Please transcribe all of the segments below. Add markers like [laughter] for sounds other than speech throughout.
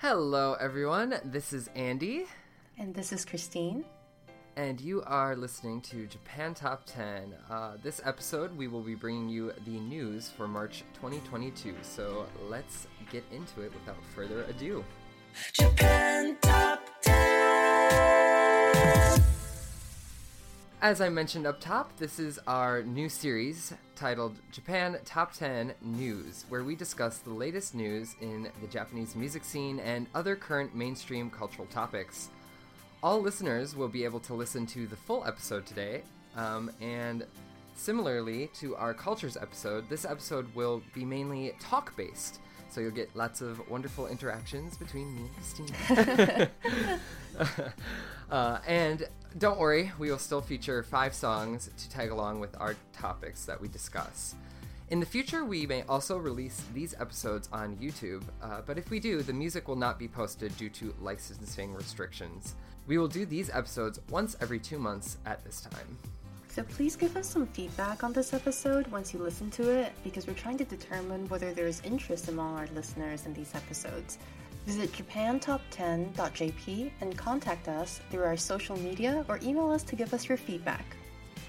Hello, everyone. This is Andy. And this is Christine. And you are listening to Japan Top 10. Uh, this episode, we will be bringing you the news for March 2022. So let's get into it without further ado. Japan Top 10! As I mentioned up top, this is our new series titled Japan Top 10 News, where we discuss the latest news in the Japanese music scene and other current mainstream cultural topics. All listeners will be able to listen to the full episode today, um, and similarly to our cultures episode, this episode will be mainly talk based. So you'll get lots of wonderful interactions between me and Christine. [laughs] [laughs] uh, and don't worry, we will still feature five songs to tag along with our topics that we discuss. In the future, we may also release these episodes on YouTube, uh, but if we do, the music will not be posted due to licensing restrictions. We will do these episodes once every two months at this time. So please give us some feedback on this episode once you listen to it, because we're trying to determine whether there is interest among our listeners in these episodes. Visit japantop10.jp and contact us through our social media or email us to give us your feedback.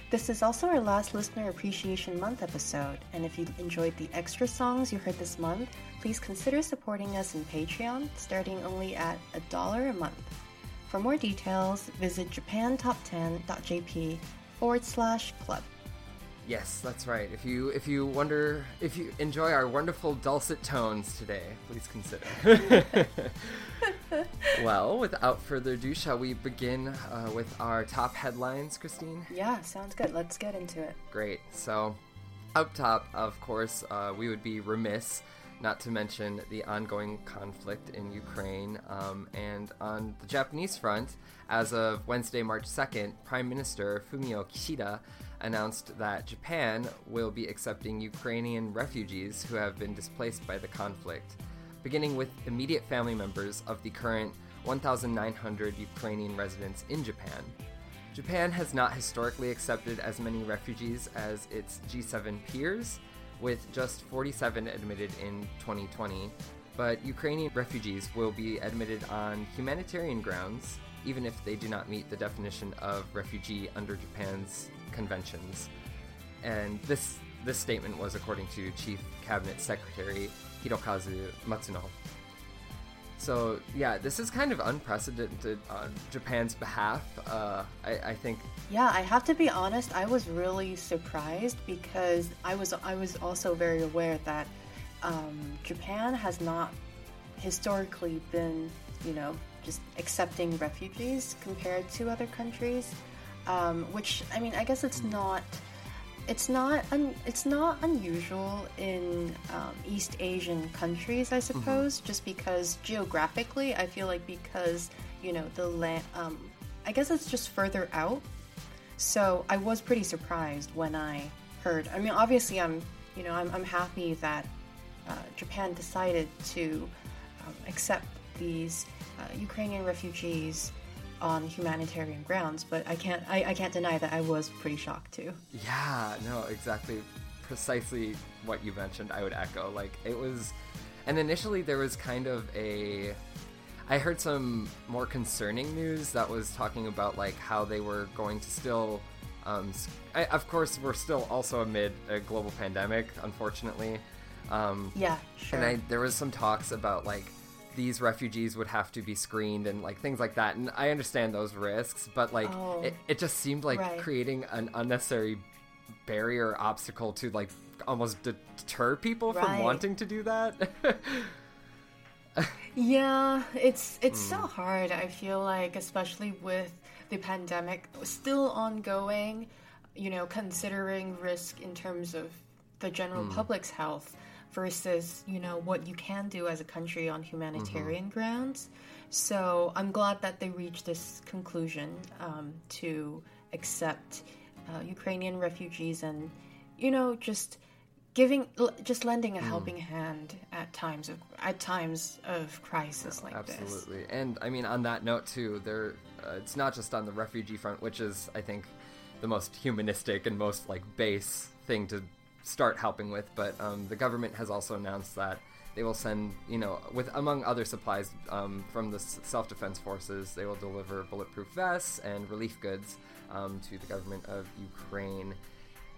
This is also our last Listener Appreciation Month episode, and if you enjoyed the extra songs you heard this month, please consider supporting us in Patreon, starting only at a dollar a month. For more details, visit japantop10.jp forward slash club. Yes, that's right. If you if you wonder if you enjoy our wonderful dulcet tones today, please consider. [laughs] well, without further ado, shall we begin uh, with our top headlines, Christine? Yeah, sounds good. Let's get into it. Great. So, up top, of course, uh, we would be remiss not to mention the ongoing conflict in Ukraine. Um, and on the Japanese front, as of Wednesday, March 2nd, Prime Minister Fumio Kishida announced that Japan will be accepting Ukrainian refugees who have been displaced by the conflict, beginning with immediate family members of the current 1,900 Ukrainian residents in Japan. Japan has not historically accepted as many refugees as its G7 peers, with just 47 admitted in 2020. But Ukrainian refugees will be admitted on humanitarian grounds, even if they do not meet the definition of refugee under Japan's conventions. And this this statement was according to Chief Cabinet Secretary Hirokazu Matsuno. So yeah, this is kind of unprecedented on Japan's behalf. Uh, I, I, think. Yeah, I have to be honest. I was really surprised because I was I was also very aware that um, Japan has not historically been, you know, just accepting refugees compared to other countries um, which I mean, I guess it's not it's not un- it's not unusual in um, East Asian countries, I mm-hmm. suppose, mm-hmm. just because geographically, I feel like because you know the land, um, I guess it's just further out. So I was pretty surprised when I heard. I mean, obviously, I'm you know I'm, I'm happy that uh, Japan decided to um, accept these uh, Ukrainian refugees on humanitarian grounds. But I can't I, I can't deny that I was pretty shocked too. Yeah, no, exactly, precisely what you mentioned. I would echo. Like it was, and initially there was kind of a. I heard some more concerning news that was talking about like how they were going to still um, I, of course, we're still also amid a global pandemic, unfortunately. Um, yeah, sure. And I, there was some talks about like these refugees would have to be screened and like things like that. And I understand those risks, but like oh, it, it just seemed like right. creating an unnecessary barrier obstacle to like almost deter people right. from wanting to do that. [laughs] yeah, it's it's mm. so hard. I feel like, especially with the pandemic still ongoing, you know, considering risk in terms of the general mm. public's health versus, you know, what you can do as a country on humanitarian mm-hmm. grounds. So I'm glad that they reached this conclusion um, to accept uh, Ukrainian refugees and, you know, just giving just lending a hmm. helping mm. hand at times of at times of crisis like absolutely. this absolutely and i mean on that note too there uh, it's not just on the refugee front which is i think the most humanistic and most like base thing to start helping with but um, the government has also announced that they will send you know with among other supplies um, from the self-defense forces they will deliver bulletproof vests and relief goods um, to the government of ukraine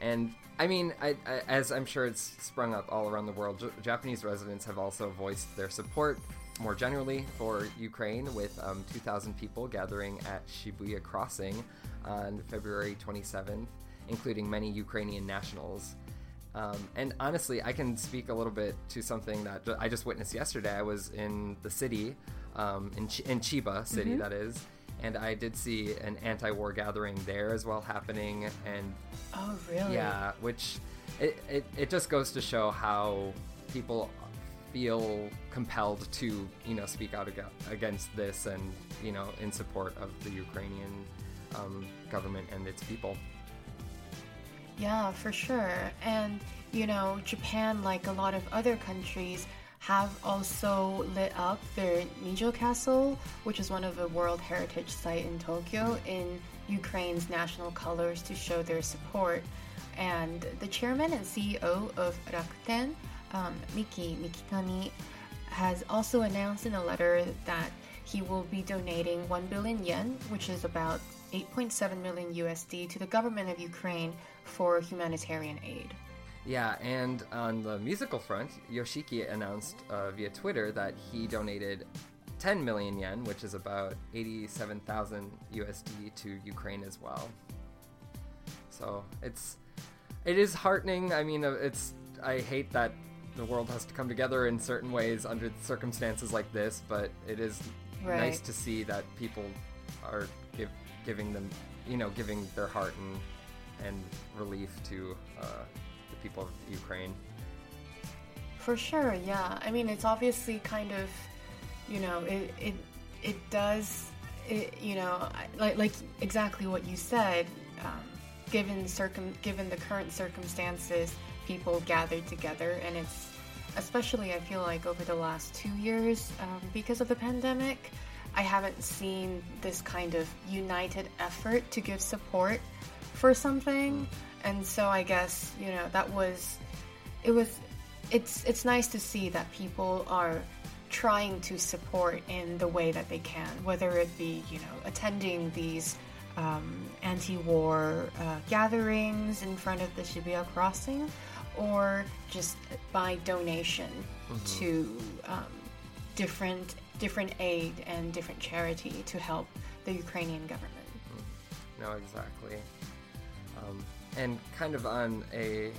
and I mean, I, I, as I'm sure it's sprung up all around the world, J- Japanese residents have also voiced their support more generally for Ukraine, with um, 2,000 people gathering at Shibuya Crossing on February 27th, including many Ukrainian nationals. Um, and honestly, I can speak a little bit to something that I just witnessed yesterday. I was in the city, um, in, Ch- in Chiba City, mm-hmm. that is, and I did see an anti-war gathering there as well happening. And oh, really? Yeah, which it, it, it just goes to show how people feel compelled to you know speak out against this and you know in support of the Ukrainian um, government and its people. Yeah, for sure. And you know, Japan, like a lot of other countries, have also lit up their Nijo Castle, which is one of the World Heritage Site in Tokyo, in Ukraine's national colors to show their support. And the chairman and CEO of Rakuten, um, Mickey Mikitani, has also announced in a letter that he will be donating 1 billion yen, which is about 8.7 million USD, to the government of Ukraine for humanitarian aid. Yeah, and on the musical front, Yoshiki announced uh, via Twitter that he donated 10 million yen, which is about 87,000 USD to Ukraine as well. So it's it is heartening. I mean, uh, it's I hate that the world has to come together in certain ways under circumstances like this, but it is right. nice to see that people are give, giving them, you know, giving their heart and and relief to uh, the people of Ukraine. For sure, yeah. I mean, it's obviously kind of, you know, it it it does, it, you know, like like exactly what you said. Um, given circum given the current circumstances, people gathered together, and it's especially I feel like over the last two years um, because of the pandemic. I haven't seen this kind of united effort to give support for something. Mm and so I guess you know that was it was it's it's nice to see that people are trying to support in the way that they can, whether it be you know attending these um, anti-war uh, gatherings in front of the Shibuya crossing, or just by donation mm-hmm. to um, different different aid and different charity to help the Ukrainian government. Mm-hmm. No, exactly. Um, and kind of on a,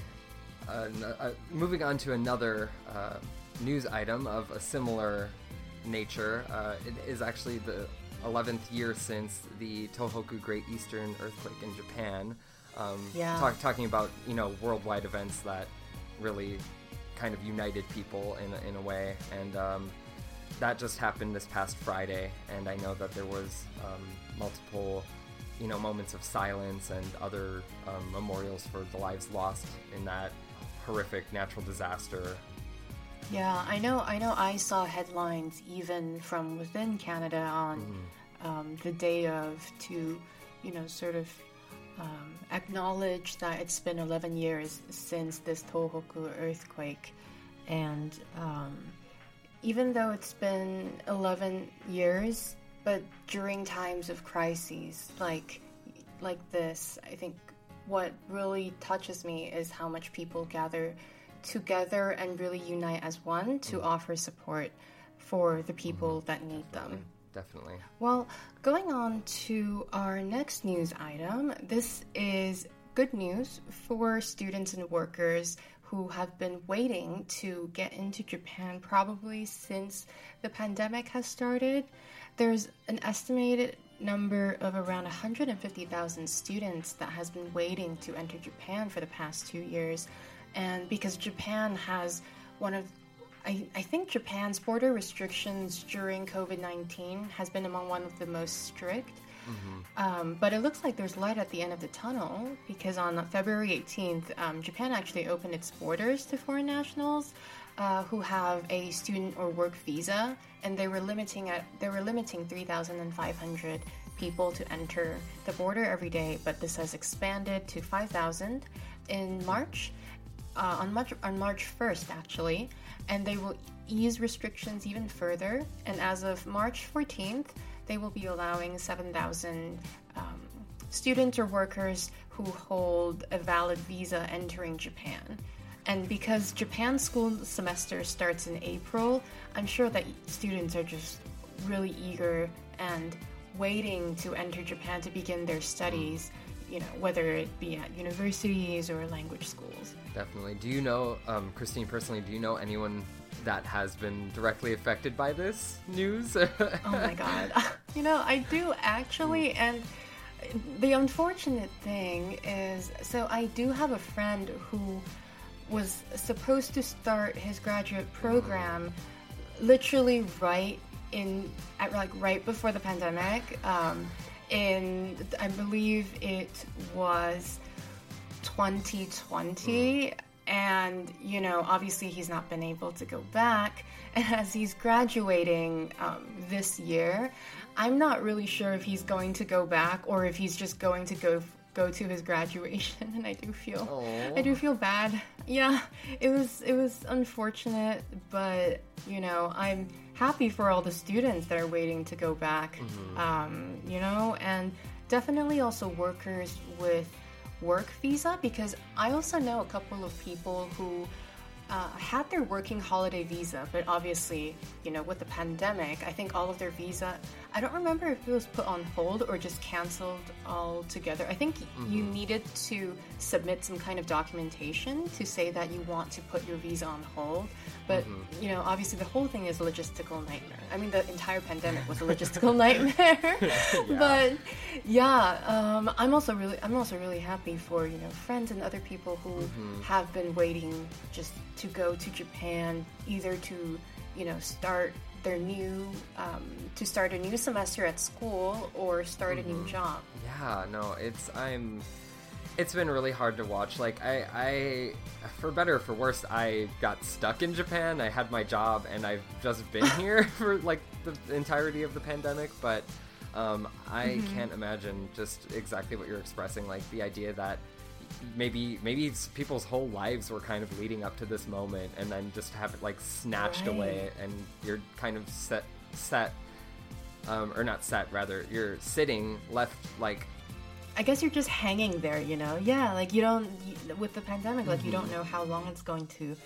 moving on to another uh, news item of a similar nature. Uh, it is actually the 11th year since the Tohoku Great Eastern Earthquake in Japan. Um, yeah. Talk, talking about you know worldwide events that really kind of united people in a, in a way, and um, that just happened this past Friday. And I know that there was um, multiple you know moments of silence and other um, memorials for the lives lost in that horrific natural disaster. Yeah, I know. I know. I saw headlines even from within Canada on mm. um, the day of to, you know, sort of um, acknowledge that it's been 11 years since this Tohoku earthquake, and um, even though it's been 11 years, but during times of crises like like this, I think what really touches me is how much people gather together and really unite as one to mm. offer support for the people mm-hmm. that need them. Definitely. Well, going on to our next news item, this is good news for students and workers who have been waiting to get into Japan probably since the pandemic has started. There's an estimated number of around 150,000 students that has been waiting to enter Japan for the past two years. And because Japan has one of I, I think Japan's border restrictions during COVID 19 has been among one of the most strict. Mm-hmm. Um, but it looks like there's light at the end of the tunnel because on February 18th, um, Japan actually opened its borders to foreign nationals uh, who have a student or work visa, and they were limiting at they were limiting 3,500 people to enter the border every day. But this has expanded to 5,000 in March. Uh, on March on March 1st, actually, and they will ease restrictions even further. And as of March 14th, they will be allowing 7,000 um, students or workers who hold a valid visa entering Japan. And because Japan's school semester starts in April, I'm sure that students are just really eager and waiting to enter Japan to begin their studies, you know, whether it be at universities or language schools. Definitely. Do you know, um, Christine, personally, do you know anyone that has been directly affected by this news? [laughs] oh my god. [laughs] You know, I do actually, and the unfortunate thing is so I do have a friend who was supposed to start his graduate program literally right in at like right before the pandemic. Um, in i believe it was 2020 and you know obviously he's not been able to go back. [laughs] And as he's graduating um, this year i'm not really sure if he's going to go back or if he's just going to go go to his graduation [laughs] and i do feel Aww. i do feel bad yeah it was it was unfortunate but you know i'm happy for all the students that are waiting to go back mm-hmm. um, you know and definitely also workers with work visa because i also know a couple of people who uh, had their working holiday visa, but obviously, you know, with the pandemic, I think all of their visa, I don't remember if it was put on hold or just canceled altogether. I think mm-hmm. you needed to submit some kind of documentation to say that you want to put your visa on hold. But, mm-hmm. you know, obviously the whole thing is a logistical nightmare. I mean, the entire pandemic was a logistical [laughs] nightmare. [laughs] yeah. But yeah, um, I'm also really, I'm also really happy for, you know, friends and other people who mm-hmm. have been waiting just to go to Japan, either to, you know, start their new um, to start a new semester at school or start mm-hmm. a new mm-hmm. job. Yeah, no, it's I'm. It's been really hard to watch. Like I, I, for better or for worse, I got stuck in Japan. I had my job, and I've just been [laughs] here [laughs] for like the entirety of the pandemic. But um, I mm-hmm. can't imagine just exactly what you're expressing. Like the idea that maybe maybe people's whole lives were kind of leading up to this moment and then just have it like snatched right. away and you're kind of set set um, or not set rather you're sitting left like I guess you're just hanging there, you know? Yeah, like you don't, with the pandemic, like mm-hmm. you don't mm-hmm. know how long it's going to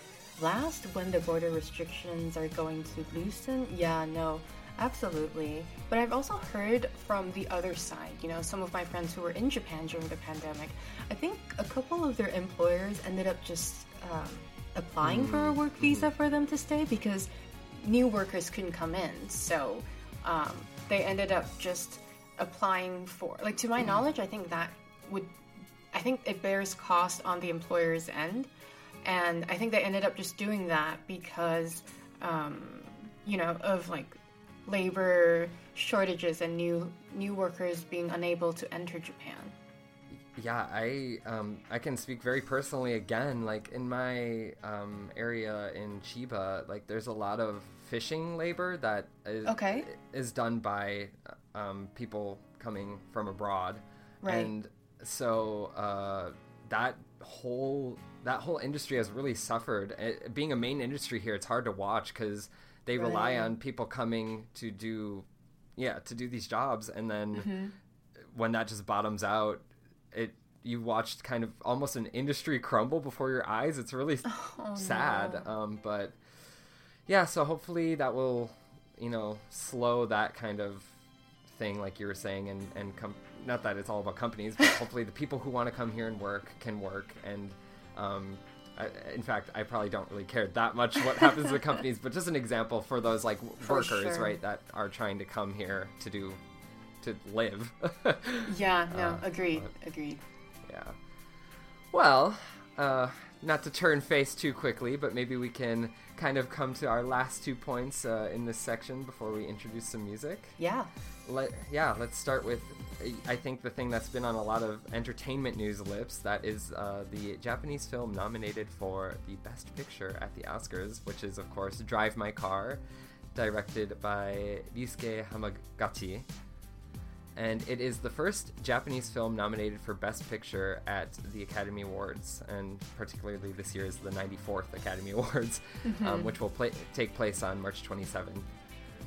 last, when the border restrictions are going to loosen. Yeah, no. Absolutely. But I've also heard from the other side, you know, some of my friends who were in Japan during the pandemic. I think a couple of their employers ended up just um, applying mm-hmm. for a work mm-hmm. visa for them to stay because new workers couldn't come in. So um, they ended up just applying for, like, to my mm-hmm. knowledge, I think that would, I think it bears cost on the employer's end. And I think they ended up just doing that because, um, you know, of like labor shortages and new new workers being unable to enter Japan. Yeah, I um, I can speak very personally again. Like in my um, area in Chiba, like there's a lot of fishing labor that is, Okay. is done by um, people coming from abroad, Right. and so uh, that whole that whole industry has really suffered. It, being a main industry here, it's hard to watch because they rely on people coming to do yeah to do these jobs, and then Mm-hmm. when that just bottoms out, it you watched kind of almost an industry crumble before your eyes. It's really [laughs] sad. Um, but yeah, so hopefully that will, you know, slow that kind of thing, like you were saying, and and com- not that it's all about companies, but [laughs] hopefully the people who want to come here and work can work. And um, I, in fact, I probably don't really care that much what happens to [laughs] companies, but just an example for those like workers, sure. right, that are trying to come here to do to live. [laughs] Yeah, no, Uh, agreed, agreed. Yeah. Well, uh, not to turn face too quickly, but maybe we can kind of come to our last two points uh, in this section before we introduce some music. Yeah. Let, yeah, let's start with I think the thing that's been on a lot of entertainment news lips that is uh, the Japanese film nominated for the Best Picture at the Oscars, which is of course Drive My Car, directed by Ryusuke Hamaguchi. And it is the first Japanese film nominated for Best Picture at the Academy Awards, and particularly this year is the 94th Academy [laughs] Awards, um, which will play, take place on March 27.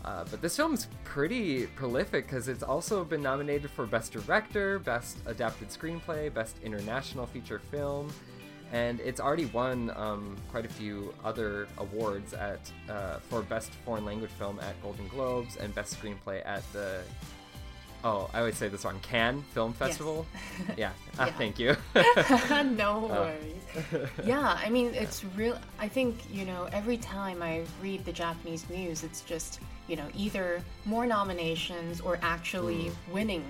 Uh, but this film's pretty prolific because it's also been nominated for Best Director, Best Adapted Screenplay, Best International Feature Film, and it's already won um, quite a few other awards at uh, for Best Foreign Language Film at Golden Globes and Best Screenplay at the oh I always say this wrong Cannes Film Festival. [laughs] Yeah, Ah, Yeah. thank you. [laughs] no [laughs] worries. yeah, I mean, it's real. I think, you know, every time I read the Japanese news, it's just, you know, either more nominations or actually mm. winning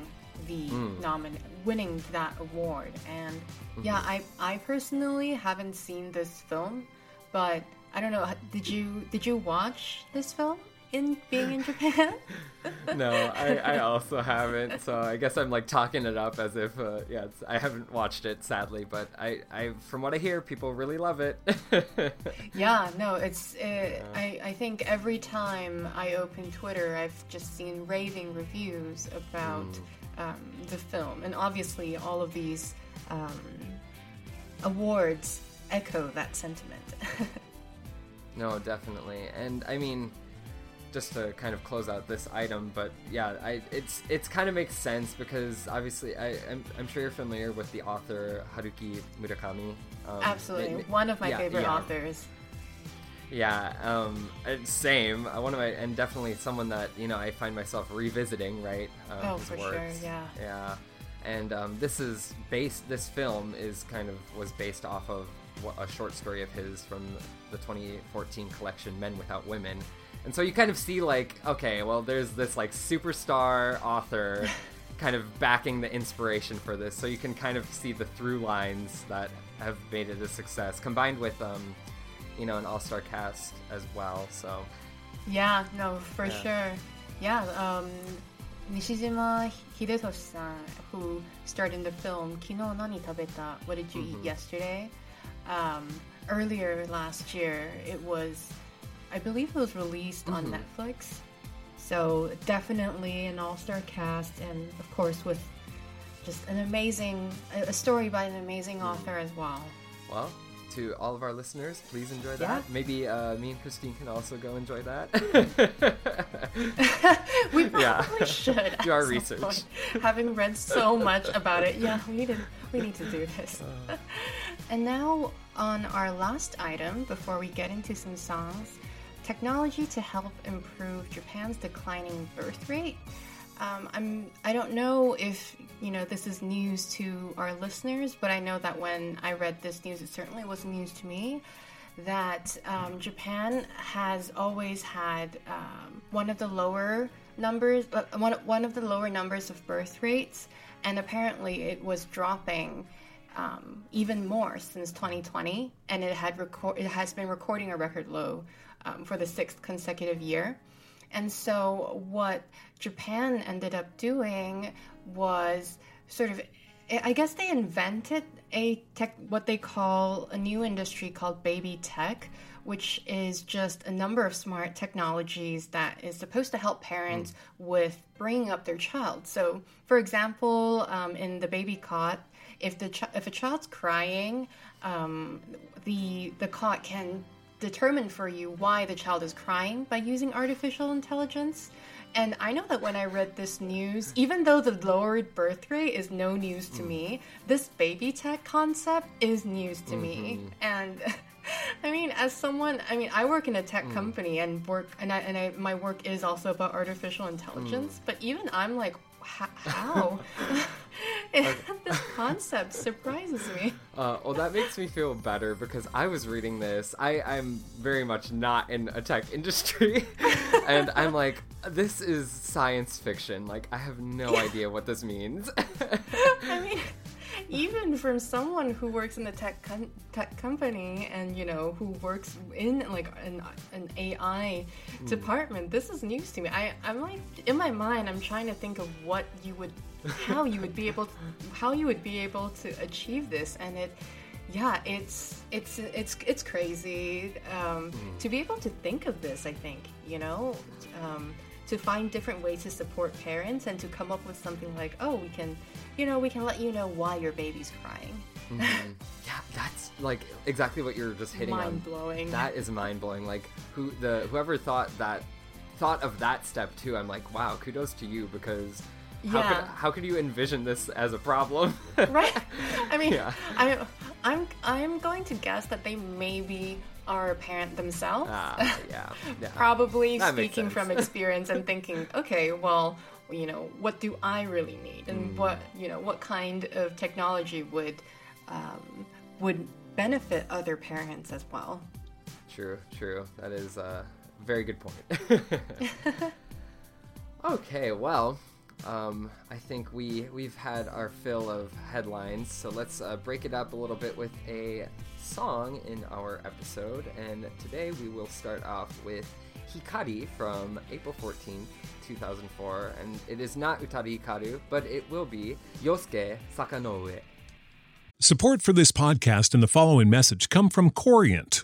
the mm. nomin winning that award. And mm-hmm. yeah, I I personally haven't seen this film, but I don't know. Did you did you watch this film in being in Japan? [laughs] no, I, I also haven't. So I guess I'm like talking it up as if, uh, yeah, it's, I haven't watched it sadly, but I, I, from what I hear, people really love it. [laughs] Yeah, no, it's. Uh, I I think every time I open Twitter, I've just seen raving reviews about um, the film, and obviously all of these um, awards echo that sentiment. [laughs] no, definitely, and I mean, just to kind of close out this item, but yeah, I, it's it's kind of makes sense because obviously I, I'm, I'm sure you're familiar with the author Haruki Murakami. Um, Absolutely, ma- one of my yeah, favorite yeah. authors. Yeah, um, same. Uh, One of my, and definitely someone that you know I find myself revisiting. Right? Um, Oh, for sure, yeah. Yeah, and um, this is based. This film is kind of was based off of a short story of his from the 2014 collection Men Without Women. And so you kind of see like, okay, well, there's this like superstar author [laughs] kind of backing the inspiration for this, so you can kind of see the through lines that have made it a success, combined with um, you know, an all-star cast as well. So Yeah, no, for Yeah. sure. Yeah, um, Nishijima Hidetoshi-san, who starred in the film Kino Nani Tabeta? What did you eat yesterday? Um, earlier last year, it was, I believe it was released on Netflix. So definitely an all-star cast, and of course with just an amazing, a story by an amazing author as well. Well, to all of our listeners, please enjoy that. Yeah. Maybe uh, me and Christine can also go enjoy that. [laughs] We probably Yeah. should [laughs] Do our research. point. Having read so much about it, yeah, we need to we need to do this. Uh. [laughs] and now on our last item, before we get into some songs, technology to help improve Japan's declining birth rate. Um, I'm I don't know if you know this is news to our listeners, but I know that when I read this news, it certainly was news to me that um, Japan has always had um, one of the lower numbers, uh, one, one of the lower numbers of birth rates, and apparently it was dropping um, even more since 2020, and it had record it has been recording a record low um, for the sixth consecutive year. And so, what Japan ended up doing was sort of I guess they invented a tech, what they call a new industry called baby tech, which is just a number of smart technologies that is supposed to help parents mm. with bringing up their child. So, for example, um, in the baby cot, if the ch- if a child's crying, um, the the cot can determine for you why the child is crying by using artificial intelligence. And I know that when I read this news, even though the lowered birth rate is no news to mm. me, this baby tech concept is news to mm-hmm. me. And [laughs] I mean, as someone, I mean, I work in a tech mm. company and work, and I, and I, my work is also about artificial intelligence. Mm. But even I'm like, how? [laughs] this concept surprises me. Uh, well, that makes me feel better because I was reading this. I, I'm very much not in a tech [laughs] industry, and I'm like, this is science fiction. Like, I have no [laughs] idea what this means. I mean, even from someone who works in the tech com- tech company and you know who works in like an, an AI mm. department, this is news to me. I I'm like in my mind, I'm trying to think of what you would, how you would be able to, how you would be able to achieve this, and it yeah it's it's it's it's crazy um, mm. to be able to think of this i think you know um, to find different ways to support parents and to come up with something like oh we can you know, we can let you know why your baby's crying. Mm-hmm. [laughs] yeah, that's like exactly what you're just hitting mind on. Mind blowing. That is mind blowing. Like who the whoever thought that thought of that step too. I'm like, wow, kudos to you because how yeah. could how could you envision this as a problem? [laughs] right. I mean, yeah. I I'm I'm going to guess that they maybe are a parent themselves. Uh, yeah, [laughs] yeah. Probably that speaking from experience and thinking, okay, well, you know what do i really need and mm. what you know what kind of technology would um, would benefit other parents as well true true that is a very good point [laughs] okay well um, I think we we've had our fill of headlines, so let's uh, break it up a little bit with a song in our episode. And today we will start off with Hikari from April 14th, 2004, and it is not Utada Hikaru, but it will be Yosuke Sakanoue. Support for this podcast and the following message come from Corient.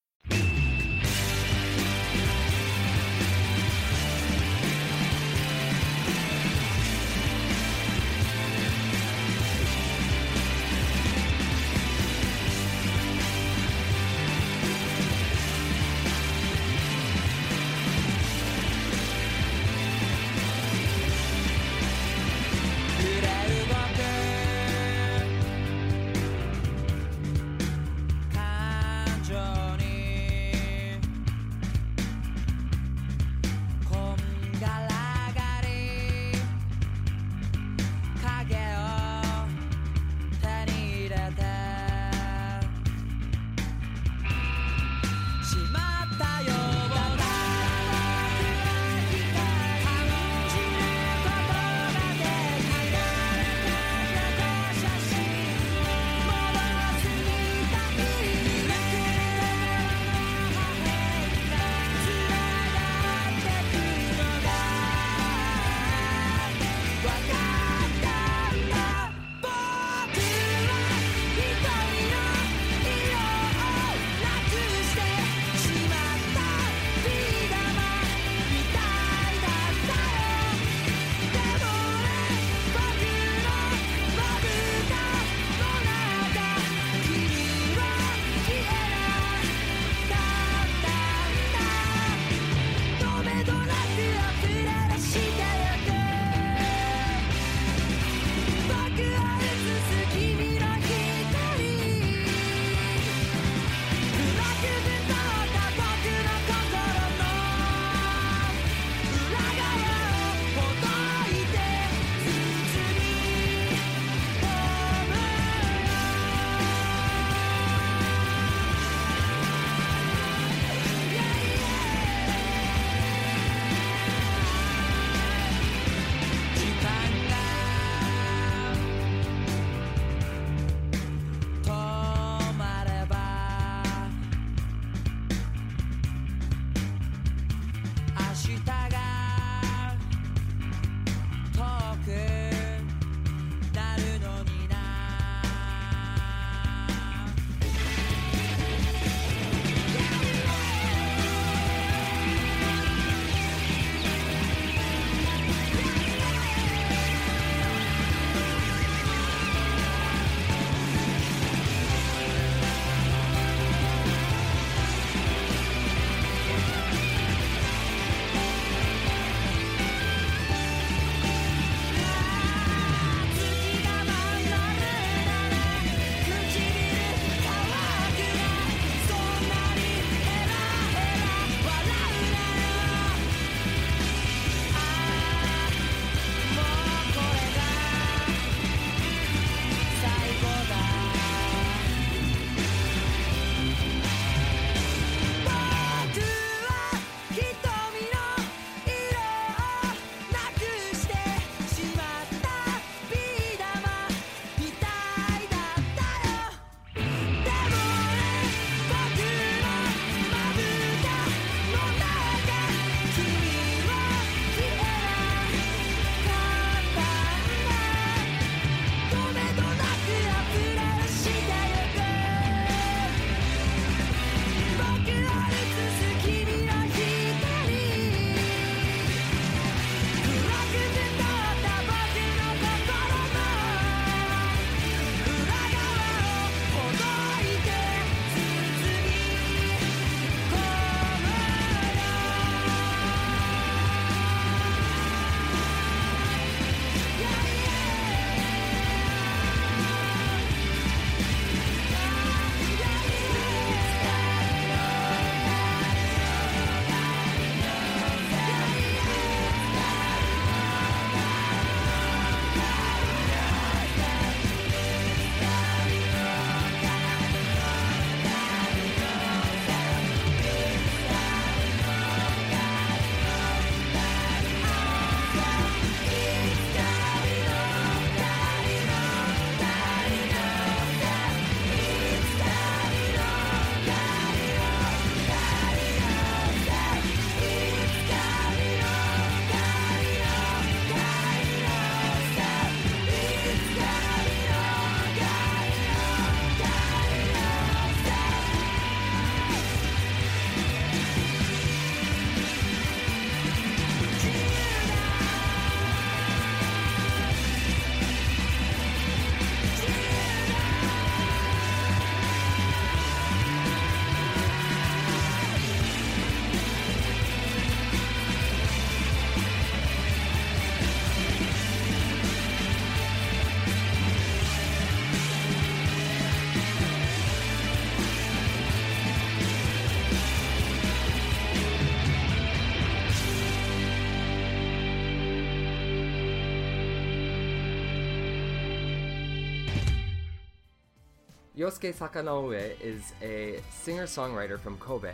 Yosuke Sakanoue is a singer-songwriter from Kobe.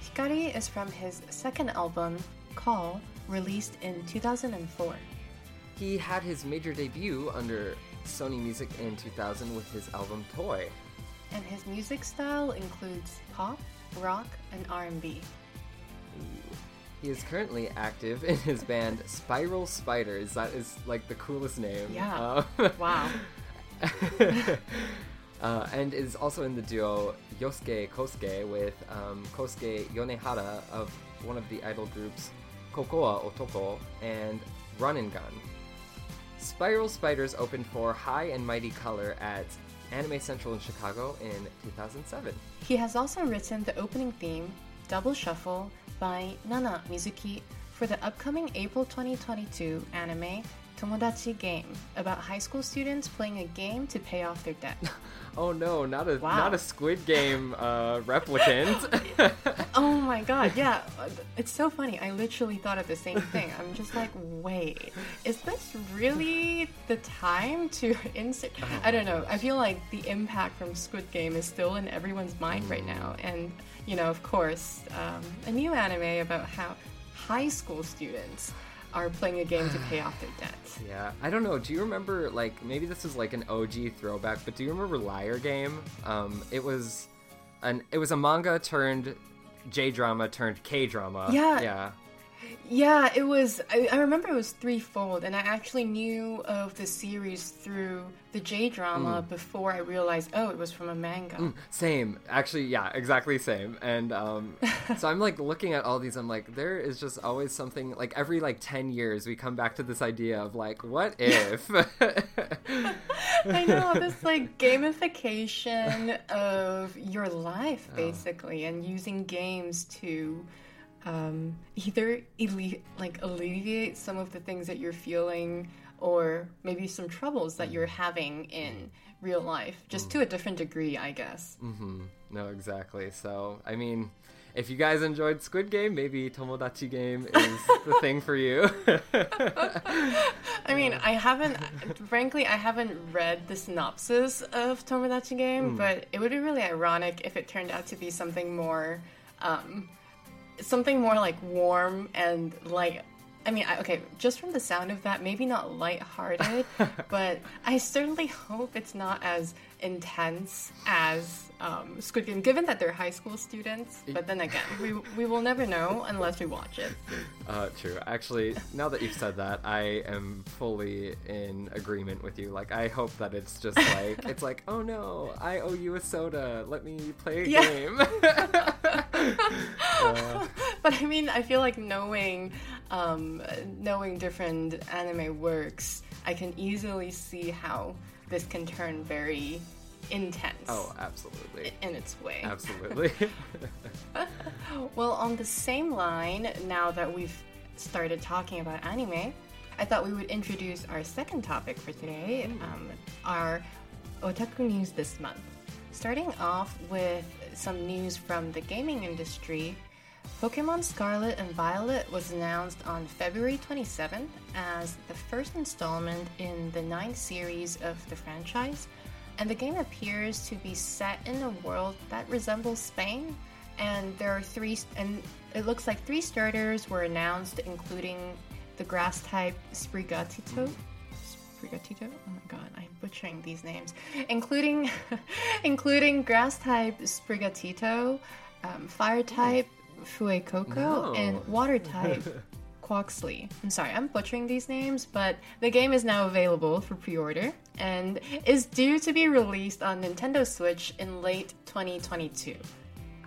Hikari is from his second album, Call, released in 2004. He had his major debut under Sony Music in 2000 with his album Toy. And his music style includes pop, rock, and R&B. He is currently active in his band Spiral Spiders. That is like the coolest name. Yeah. Uh, Wow. [laughs] [laughs] uh, and is also in the duo Yosuke Kosuke with um, Kosuke Yonehara of one of the idol groups Kokoa Otoko and Run and Gun. Spiral Spiders opened for High and Mighty Color at Anime Central in Chicago in 2007. He has also written the opening theme, Double Shuffle, by Nana Mizuki for the upcoming April 2022 anime Tomodachi Game about high school students playing a game to pay off their debt. [laughs] Oh no, not a Wow. not a Squid Game uh, replicant. [laughs] oh my god, yeah. It's so funny. I literally thought of the same thing. I'm just like, wait, is this really the time to insert? I don't know. I feel like the impact from Squid Game is still in everyone's mind right now. And, you know, of course, um, a new anime about how high school students are playing a game to pay off their debt. [sighs] Yeah, I don't know. Do you remember like maybe this is like an OG throwback, but do you remember Liar Game? Um, it was an it was a manga turned J drama turned K drama. Yeah. yeah. Yeah, it was. I, I remember it was threefold, and I actually knew of the series through the J drama before I realized, oh, it was from a manga. Same, actually, yeah, exactly same. And um, [laughs] so I'm like looking at all these. I'm like, there is just always something. Like every like ten years, we come back to this idea of like, what [laughs] if? [laughs] I know this like gamification of your life, basically, and using games to um, either alle- like alleviate some of the things that you're feeling, or maybe some troubles that you're having in real life, just to a different degree, I guess. Mm-hmm. No, exactly. So I mean. If you guys enjoyed Squid Game, maybe Tomodachi Game is the [laughs] thing for you. I mean, I haven't, frankly, I haven't read the synopsis of Tomodachi Game, but it would be really ironic if it turned out to be something more, um, something more like warm and light. I mean, I, okay, just from the sound of that, maybe not lighthearted, [laughs] but I certainly hope it's not as intense as um, Squid Game, given that they're high school students. But then again, we, [laughs] we will never know unless we watch it. Uh, true. Actually, now that you've said that, I am fully in agreement with you. Like, I hope that it's just [laughs] like it's like, oh no, I owe you a soda. Let me play a Yeah. game. but I mean, I feel like knowing, um, knowing different anime works, I can easily see how this can turn very intense. oh, absolutely, in its way. absolutely. [laughs] [laughs] Well, on the same line, now that we've started talking about anime, I thought we would introduce our second topic for today, um, our otaku news this month. Starting off with some news from the gaming industry, Pokemon Scarlet and Violet was announced on February 27th as the first installment in the ninth series of the franchise, and the game appears to be set in a world that resembles Spain. And there are three, and it looks like three starters were announced, including the grass type Sprigatito. Sprigatito? Oh my god, I'm butchering these names. Including, [laughs] including grass type Sprigatito, um, fire type Fuecoco, No. and water [laughs] type Quaxly. I'm sorry, I'm butchering these names, but the game is now available for pre order and is due to be released on Nintendo Switch in late 2022.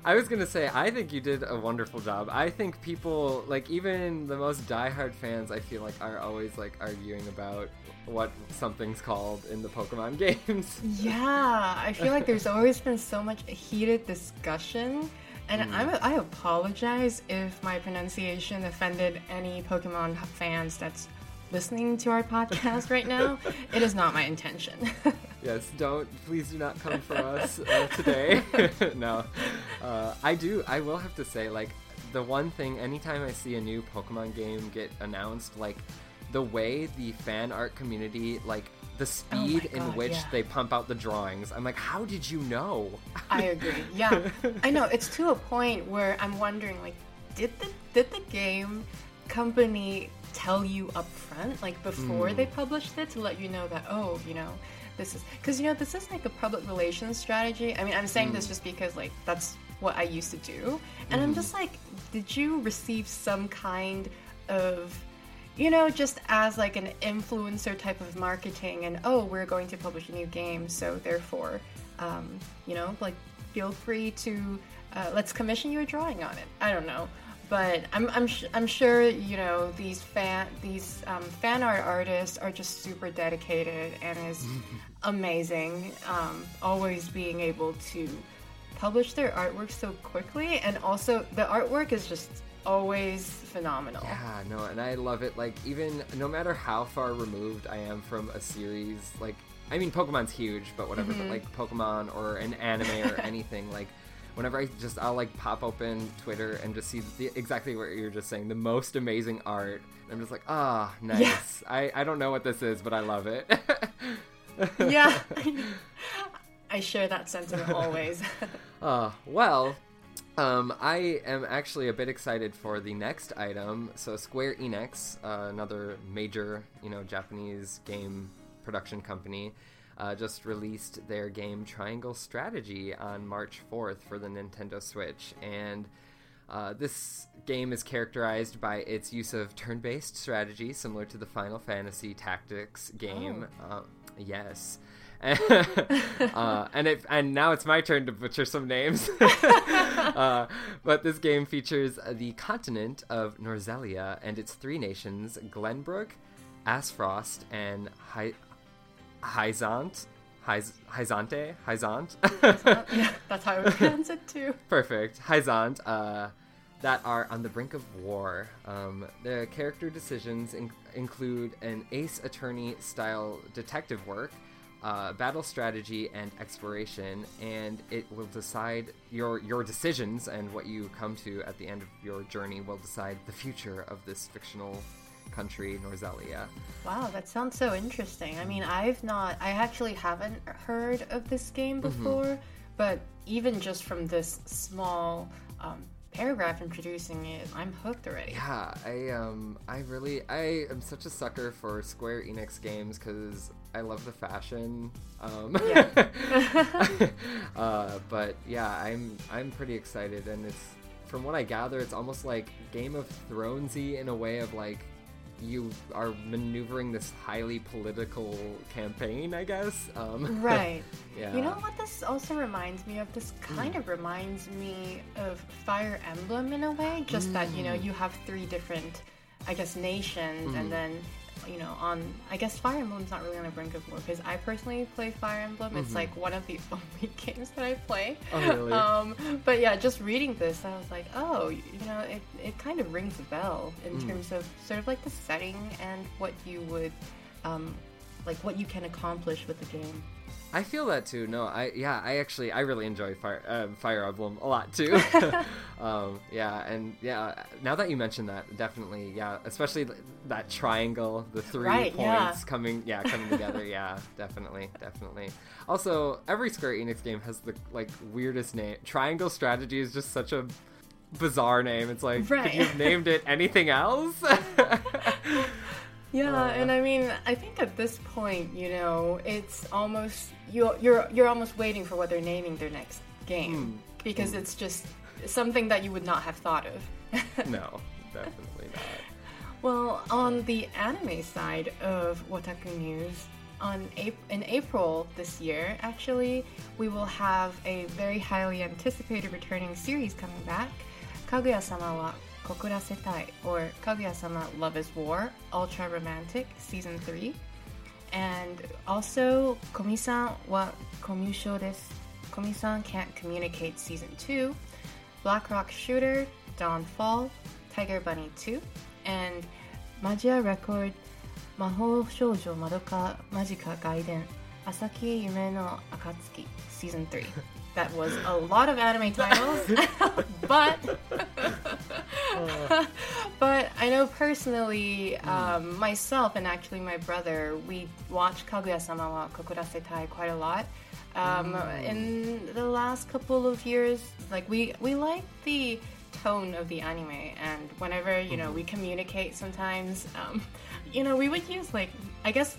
I was gonna say, I think you did a wonderful job. I think people, like even the most diehard fans, I feel like are always like arguing about what something's called in the Pokemon [laughs] games. Yeah, I feel like there's always been so much heated discussion. And I'm, I apologize if my pronunciation offended any Pokemon fans that's listening to our podcast right now. [laughs] It is not my intention. [laughs] Yes, don't please do not come for us uh, [laughs] today. no, uh, I do. I will have to say, like the one thing, anytime I see a new Pokemon game get announced, like the way the fan art community, like the oh speed oh in which yeah. they pump out the drawings. I'm like, how did you know? I agree. [laughs] Yeah, I know. It's to a point where I'm wondering, like, did the did the game company tell you up front, like before they mm. published it, to let you know that oh, you know, this is because you know this is like a public relations strategy. I mean, I'm saying this mm. just because like that's what I used to do, and I'm mm-hmm. just like, did you receive some kind of you know, just as like an influencer type of marketing, and oh, we're going to publish a new game, so therefore, um, you know, like feel free to uh, let's commission you a drawing on it. I don't know, but I'm I'm sh- I'm sure you know these fan these um, fan art artists are just super dedicated and is [laughs] amazing. Um, always being able to publish their artwork so quickly, and also the artwork is just always phenomenal. Yeah, no, and I love it. Like, even no matter how far removed I am from a series, like, I mean, Pokemon's huge, but whatever, but like Pokemon or an anime or [laughs] anything, like, whenever I just, I'll like pop open Twitter and just see the, exactly what you're just saying the most amazing art. And I'm just like, ah, nice. I, I don't know what this is, but I love it. yeah. [laughs] [laughs] I share that sentiment always. Uh, well, um, I am actually a bit excited for the next item. So Square Enix, uh, another major, you know, Japanese game production company, uh, just released their game Triangle Strategy on March 4th for the Nintendo Switch, and uh, this game is characterized by its use of turn-based strategy, similar to the Final Fantasy Tactics game. Uh, yes. [laughs] uh, and it and now it's my turn to butcher some names. [laughs] uh, but this game features the continent of Norzelia and its three nations: Glenbrook, Aesfrost, and Hy- Hyzant. Hyz- Hyzante? Hyzant? [laughs] yeah, that's how I would pronounce it too. Perfect. Hyzant, uh, that are on the brink of war. Um, the character decisions in- include an ace attorney style detective work, uh, battle strategy, and exploration, and it will decide your your decisions and what you come to at the end of your journey will decide the future of this fictional country, Norzelia. Wow, that sounds so interesting. I mean, I've not, I actually haven't heard of this game before, but even just from this small um, paragraph introducing it, I'm hooked already. Yeah, I um, I really, I am such a sucker for Square Enix games because I love the fashion. Um, [laughs] [laughs] uh, but yeah, I'm I'm pretty excited, and it's from what I gather, it's almost like Game of Thronesy in a way of like you are maneuvering this highly political campaign, I guess. Um, [laughs] Right. yeah. You know what this also reminds me of? This mm. kind of reminds me of Fire Emblem in a way, just that, you know, mm. you have three different, I guess, nations, and mm. then, you know, on, I guess Fire Emblem's not really on the brink of war, because I personally play Fire Emblem. It's like one of the [laughs] only games that I play. Oh, really? Um, but yeah, just reading this, I was like, oh, you know, it, it kind of rings a bell in Mm. terms of sort of like the setting and what you would, um, like what you can accomplish with the game. I feel that too. No, I yeah, I actually I really enjoy Fire um, Fire Emblem a lot too. [laughs] [laughs] um, yeah, and yeah, now that you mention that, definitely yeah, especially th- that triangle, the three Right, points yeah. coming yeah coming together. Yeah, [laughs] definitely, definitely. Also, every Square Enix game has the like weirdest name. Triangle Strategy is just such a bizarre name. It's like Right. could you have named it anything else? Yeah, uh, and I mean, I think at this point, you know, it's almost you're you're you're almost waiting for what they're naming their next game hmm. because hmm. it's just something that you would not have thought of. [laughs] no, definitely not. Well, on the anime side of Wotaku News, on in April this year, actually, we will have a very highly anticipated returning series coming back. Kaguya-sama wa Kokurasetai or Kaguya sama Love is War Ultra Romantic Season 3, and also Komi-san wa Komyushou desu. Komi-san Can't Communicate Season 2, Black Rock Shooter, Dawn Fall, Tiger Bunny 2, and Magia Record 魔法少女マドカマジカ外伝朝木夢の暁 Season 3 [laughs] That was a lot of anime titles, [laughs] but [laughs] but I know personally, um, myself and actually my brother, we watched Kaguya-sama wa Kokurasetai quite a lot. Um, In the last couple of years, like we we like the tone of the anime, and whenever you know we communicate, sometimes um, you know we would use like I guess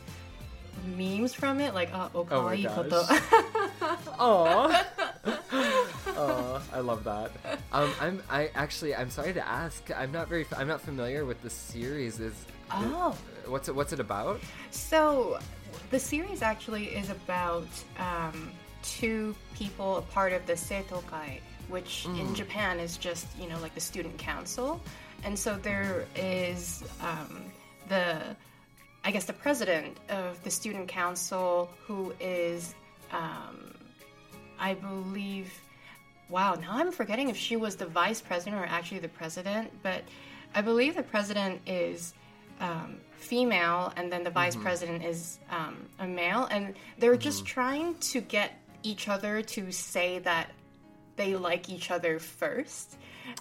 memes from it, like uh, Oh my okawaii gosh. koto. [laughs] Aw. Aw, I love that. Um, I'm I actually I'm sorry to ask. I'm not very I'm not familiar with the series. Is oh. what's it what's it about? So, the series actually is about um, two people, a part of the Seitokai, which in Japan is just, you know, like the student council. And so there is um, the, I guess, the president of the student council who is, um, I believe, wow, now I'm forgetting if she was the vice president or actually the president, but I believe the president is um, female and then the vice president is um, a male, and they're just trying to get each other to say that they like each other first.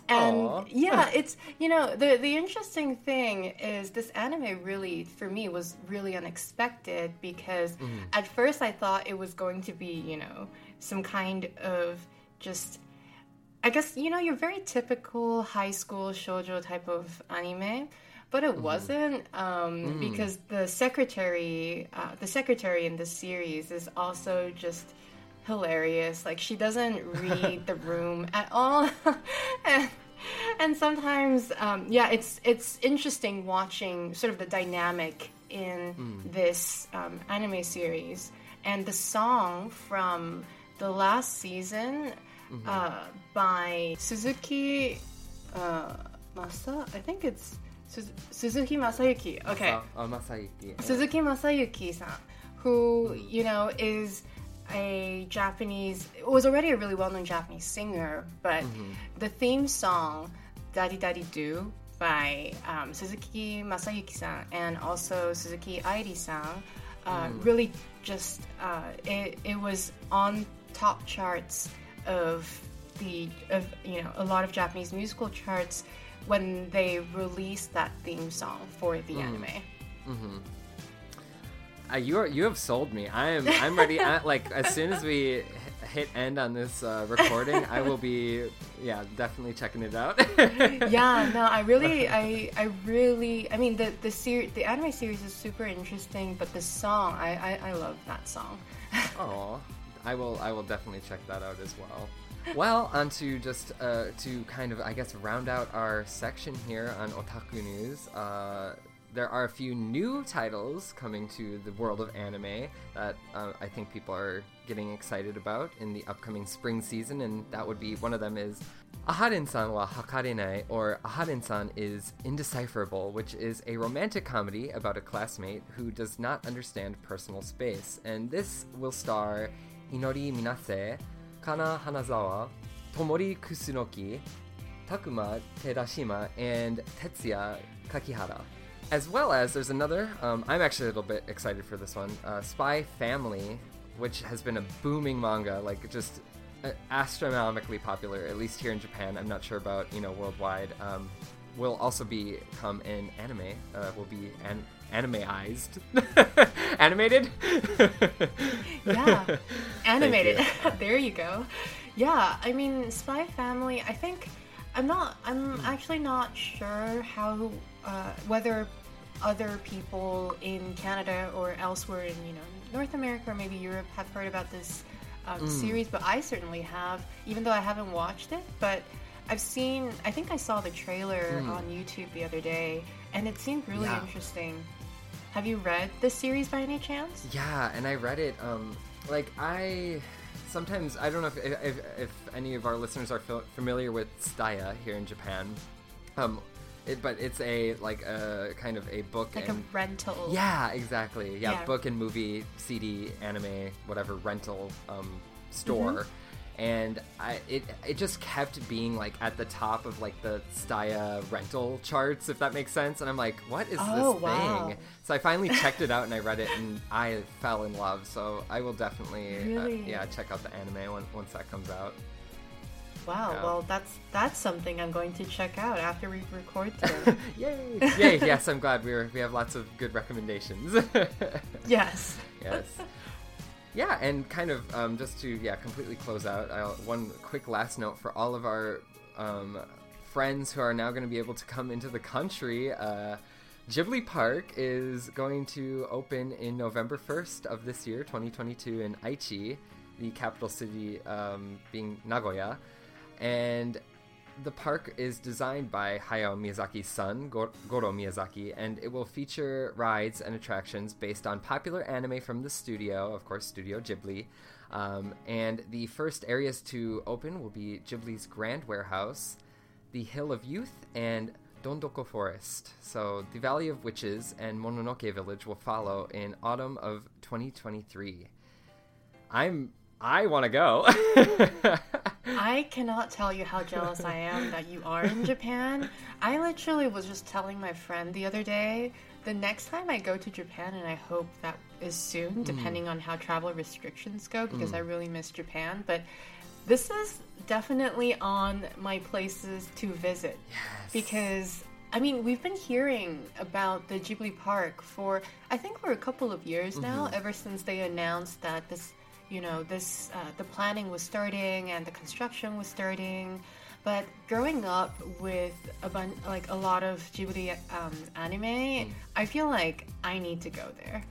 And Aw. [laughs] yeah, it's you know the the interesting thing is this anime really for me was really unexpected because at first I thought it was going to be you know some kind of just I guess you know your very typical high school shoujo type of anime, but it wasn't um, because the secretary, uh, the secretary in this series is also just hilarious. Like she doesn't read the room [laughs] at all, [laughs] and, and sometimes um, yeah, it's it's interesting watching sort of the dynamic in this um, anime series and the song from the last season uh, by Suzuki uh, Masa. I think it's Suz- Suzuki Masayuki. Okay. Masa- uh, Masayuki. Suzuki Masayuki-san, who you know is a Japanese it was already a really well-known Japanese singer, but the theme song "Daddy Daddy Do" by um, Suzuki Masayuki-san and also Suzuki Airi-san uh, really just uh, it, it was on top charts of the of you know a lot of Japanese musical charts when they released that theme song for the anime. Uh, you are you have sold me. I am I'm ready. I, like as soon as we hit end on this uh, recording, I will be yeah definitely checking it out. [laughs] yeah, no, I really, [laughs] I, I really, I mean, the the series, the anime series is super interesting, but the song, I, I, I love that song. [laughs] Oh, I will. I will definitely check that out as well. Well, on to just uh, to kind of, I guess, round out our section here on Otaku News. Uh, there are a few new titles coming to the world of anime that uh, I think people are getting excited about in the upcoming spring season, and that would be one of them is Aharen-san wa Hakarenai, or Aharen-san is Indecipherable, which is a romantic comedy about a classmate who does not understand personal space. And this will star Inori Minase, Kana Hanazawa, Tomori Kusunoki, Takuma Terashima, and Tetsuya Kakihara. As well as there's another, um, I'm actually a little bit excited for this one, uh, Spy Family, which has been a booming manga, like just uh, astronomically popular, at least here in Japan. I'm not sure about, you know, worldwide. Um, will also be come in anime, uh, will be an animeized. [laughs] Animated? Yeah, [laughs] animated. you. [laughs] there you go. Yeah, I mean, Spy Family. I think I'm not. I'm Hmm. actually not sure how uh, whether other people in Canada or elsewhere in you know North America or maybe Europe have heard about this um, Hmm. series, but I certainly have. Even though I haven't watched it, but I've seen. I think I saw the trailer on YouTube the other day, and it seemed really. Yeah. interesting. Have you read this series by any chance? Yeah, and I read it. Um, like I sometimes I don't know if if, if any of our listeners are familiar with Tsutaya here in Japan. Um, it, but it's a like a kind of a book Like and a rental. yeah, exactly. Yeah, Yeah. book and movie, CD, anime, whatever rental um, store. and I it it just kept being like at the top of like the Tsutaya rental charts, if that makes sense. And I'm like, what is Oh, this wow. thing? So I finally checked it out and I read it and I fell in love. So I will definitely uh, yeah check out the anime when, once that comes out. Wow. Yeah. Well, that's that's something I'm going to check out after we record today. [laughs] Yay! Yay! Yes, I'm glad we're we have lots of good recommendations. [laughs] yes. yes. Yeah, and kind of um, just to yeah completely close out, I'll, one quick last note for all of our um, friends who are now going to be able to come into the country. Uh, Ghibli Park is going to open in November 1st of this year, 2022, in Aichi, the capital city um, being Nagoya. And the park is designed by Hayao Miyazaki's son, Goro Miyazaki, and it will feature rides and attractions based on popular anime from the studio, of course, Studio Ghibli. Um, and the first areas to open will be Ghibli's Grand Warehouse, the Hill of Youth, and Dondoko Forest. So the Valley of Witches and Mononoke Village will follow in autumn of 2023. I'm I want to go. [laughs] I cannot tell you how jealous I am that you are in Japan. I literally was just telling my friend the other day the next time I go to Japan, and I hope that is soon, mm. depending on how travel restrictions go, because mm. I really miss Japan. But this is definitely on my places to visit yes. because I mean, we've been hearing about the Ghibli Park for I think for a couple of years now, mm-hmm. ever since they announced that this, you know, this uh, the planning was starting and the construction was starting. But growing up with a bun- like a lot of Ghibli um, anime, I feel like I need to go there.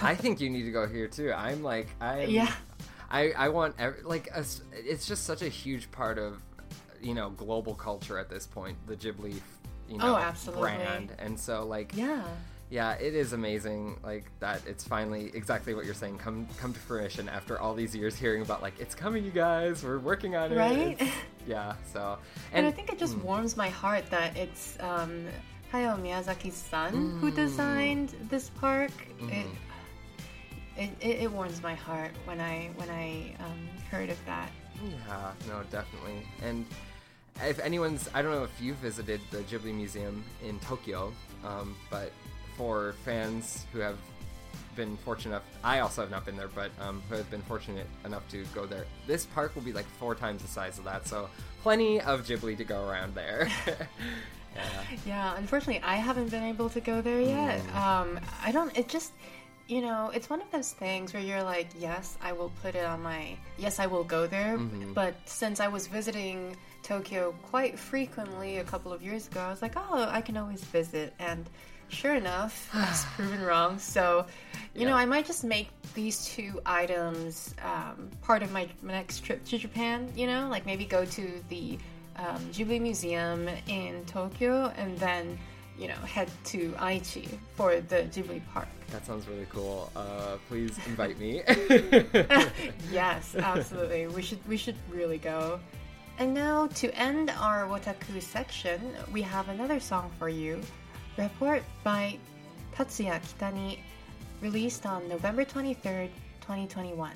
I [laughs] think you need to go here too. I'm like I Yeah. I I want ev- like a it's just such a huge part of you know global culture at this point. The Ghibli you know Oh, absolutely. brand, and so like Yeah. Yeah, it is amazing like that. It's finally exactly what you're saying come come to fruition after all these years hearing about like it's coming, you guys. We're working on it. Right? It's- [laughs] yeah. So And, I think it just warms my heart that it's um, Hayao Miyazaki's son who designed this park. It, it, it it warms my heart when I when I um, heard of that. Yeah, no, definitely. And if anyone's, I don't know if you visited the Ghibli Museum in Tokyo, um, but for fans who have been fortunate enough, I also have not been there, but um, who have been fortunate enough to go there, this park will be like four times the size of that, so plenty of Ghibli to go around there. [laughs] yeah. Yeah, unfortunately, I haven't been able to go there yet. Um, I don't. It just, you know, it's one of those things where you're like, yes, I will put it on my. Yes, I will go there. But since I was visiting Tokyo quite frequently a couple of years ago, I was like, oh, I can always visit. And sure enough, [sighs] I was proven wrong. So, you know, I might just make these two items um, part of my my next trip to Japan. You know, like maybe go to the um, Ghibli Museum in Tokyo, and then you know head to Aichi for the Ghibli Park. That sounds really cool. Uh, please [laughs] invite me. [laughs] yes, [laughs] absolutely. we should we should really go. And now to end our Wotaku section, we have another song for you. Rapport by Tatsuya Kitani, released on November 23rd, 2021.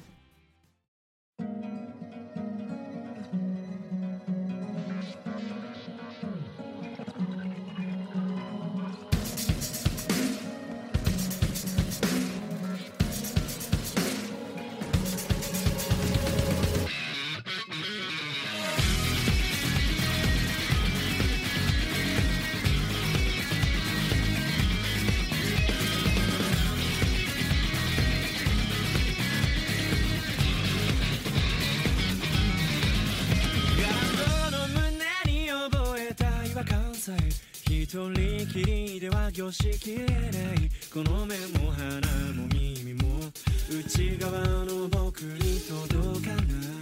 りでは凝しきれないこの目も鼻も耳も内側の僕に届かない。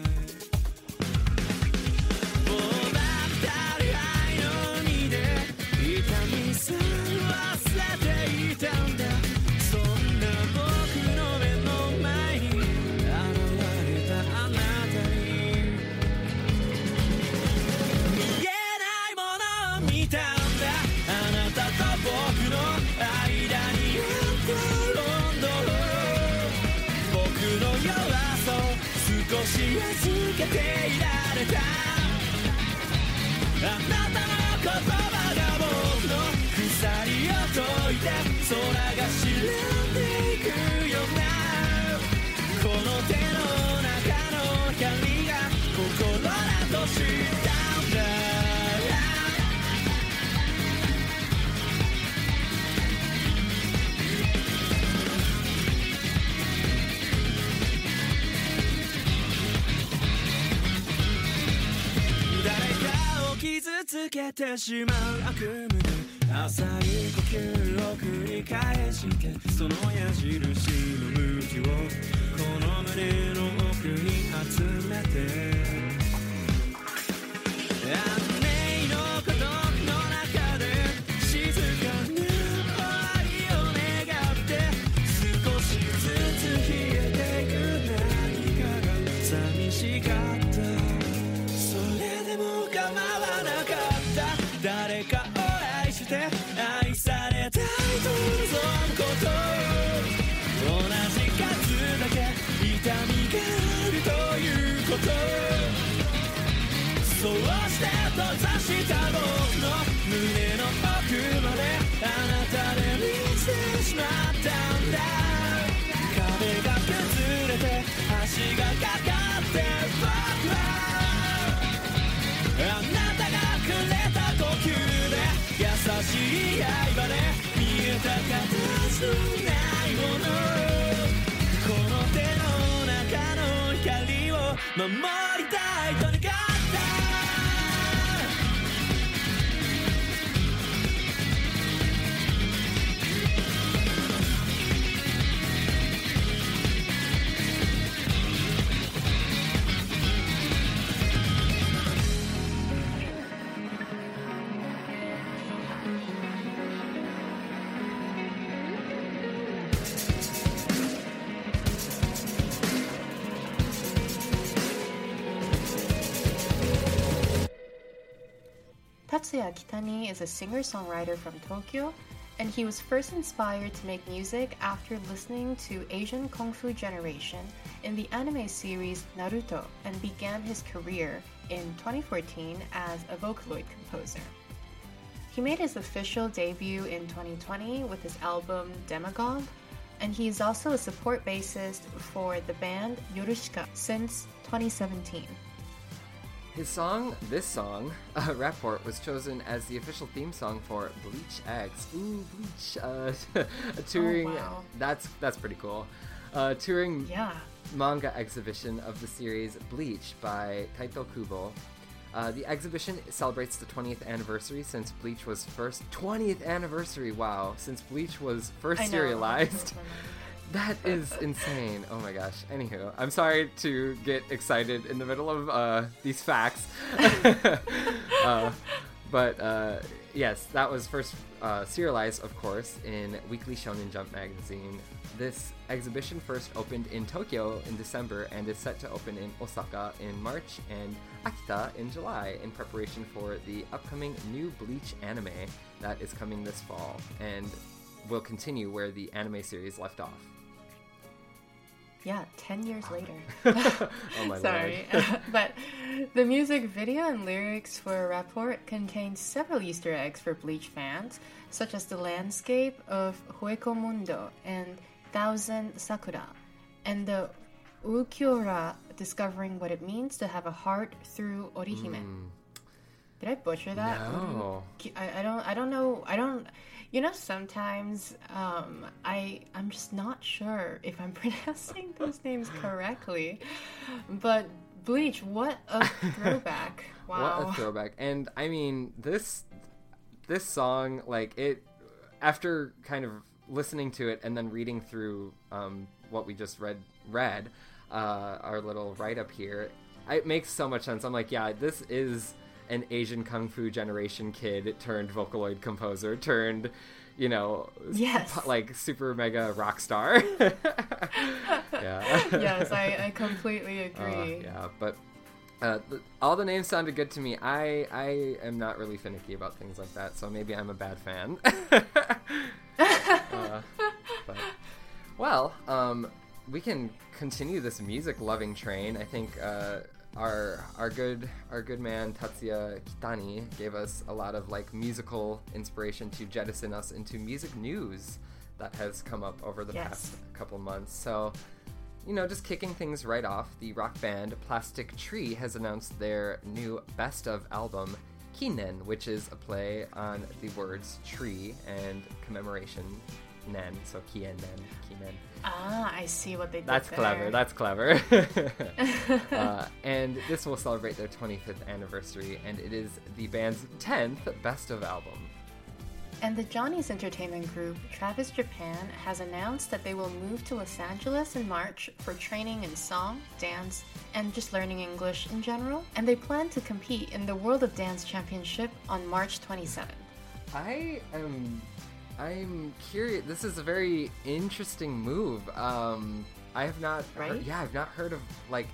てしまう悪夢で浅い呼吸を繰り返してその矢印の向きをこの胸の奥に集めて。Is a singer-songwriter from Tokyo, and he was first inspired to make music after listening to Asian Kung Fu Generation in the anime series Naruto and began his career in 2014 as a Vocaloid composer. He made his official debut in 2020 with his album Demagogue, and he is also a support bassist for the band Yorushika since 2017. His song, this song, uh, Rapport, was chosen as the official theme song for Bleach X. Ooh, Bleach! Uh, [laughs] a touring. wow. That's that's pretty cool. Uh, touring Yeah. manga exhibition of the series Bleach by Taito Kubo. Uh, the exhibition celebrates the 20th anniversary since Bleach was first 20th anniversary. Wow, since Bleach was first serialized. That is insane. Oh my gosh. Anywho, I'm sorry to get excited in the middle of uh, these facts. [laughs] uh, but uh, yes, that was first uh, serialized, of course, in Weekly Shonen Jump magazine. This exhibition first opened in Tokyo in December and is set to open in Osaka in March and Akita in July in preparation for the upcoming new Bleach anime that is coming this fall and will continue where the anime series left off. Yeah, 10 years later. [laughs] Oh my [laughs] Sorry. [laughs] but the music video and lyrics for Rapport contains several Easter eggs for Bleach fans, such as the landscape of Hueco Mundo and Thousand Sakura, and the Ukiora discovering what it means to have a heart through Orihime. Did I butcher that? No. I, I don't I don't know I don't you know sometimes um I I'm just not sure if I'm [laughs] pronouncing those names correctly. But Bleach, what a [laughs] throwback. Wow. What a throwback. And I mean, this this song like it after kind of listening to it and then reading through um, what we just read read uh, our little write up here, it makes so much sense. I'm like, yeah, this is an Asian kung fu generation kid turned Vocaloid composer turned, you know, Yes. like super mega rock star. [laughs] yeah. yes, I, I [laughs] completely Uh, agree. yeah, but uh, th- all the names sounded good to me. I I am not really finicky about things like that, so maybe I'm a bad fan. [laughs] Uh, but, well, um, we can continue this music loving train. I think uh, our our good our good man Tatsuya Kitani gave us a lot of like musical inspiration to jettison us into music news that has come up over the Yes. past couple months. So, you know, just kicking things right off, the rock band Plastic Tree has announced their new best of album, Kinen, which is a play on the words tree and commemoration nen, so kien nen, kinen. Ah, I see what they did That's there. clever. That's clever. [laughs] [laughs] uh, and this will celebrate their 25th anniversary, and it is the band's 10th best of album. And the Johnny's Entertainment Group, Travis Japan, has announced that they will move to Los Angeles in March for training in song, dance, and just learning English in general. And they plan to compete in the World of Dance Championship on March 27th. I am I'm curious. This is a very interesting move. Um, I have not Right? heard, yeah, I've not heard of like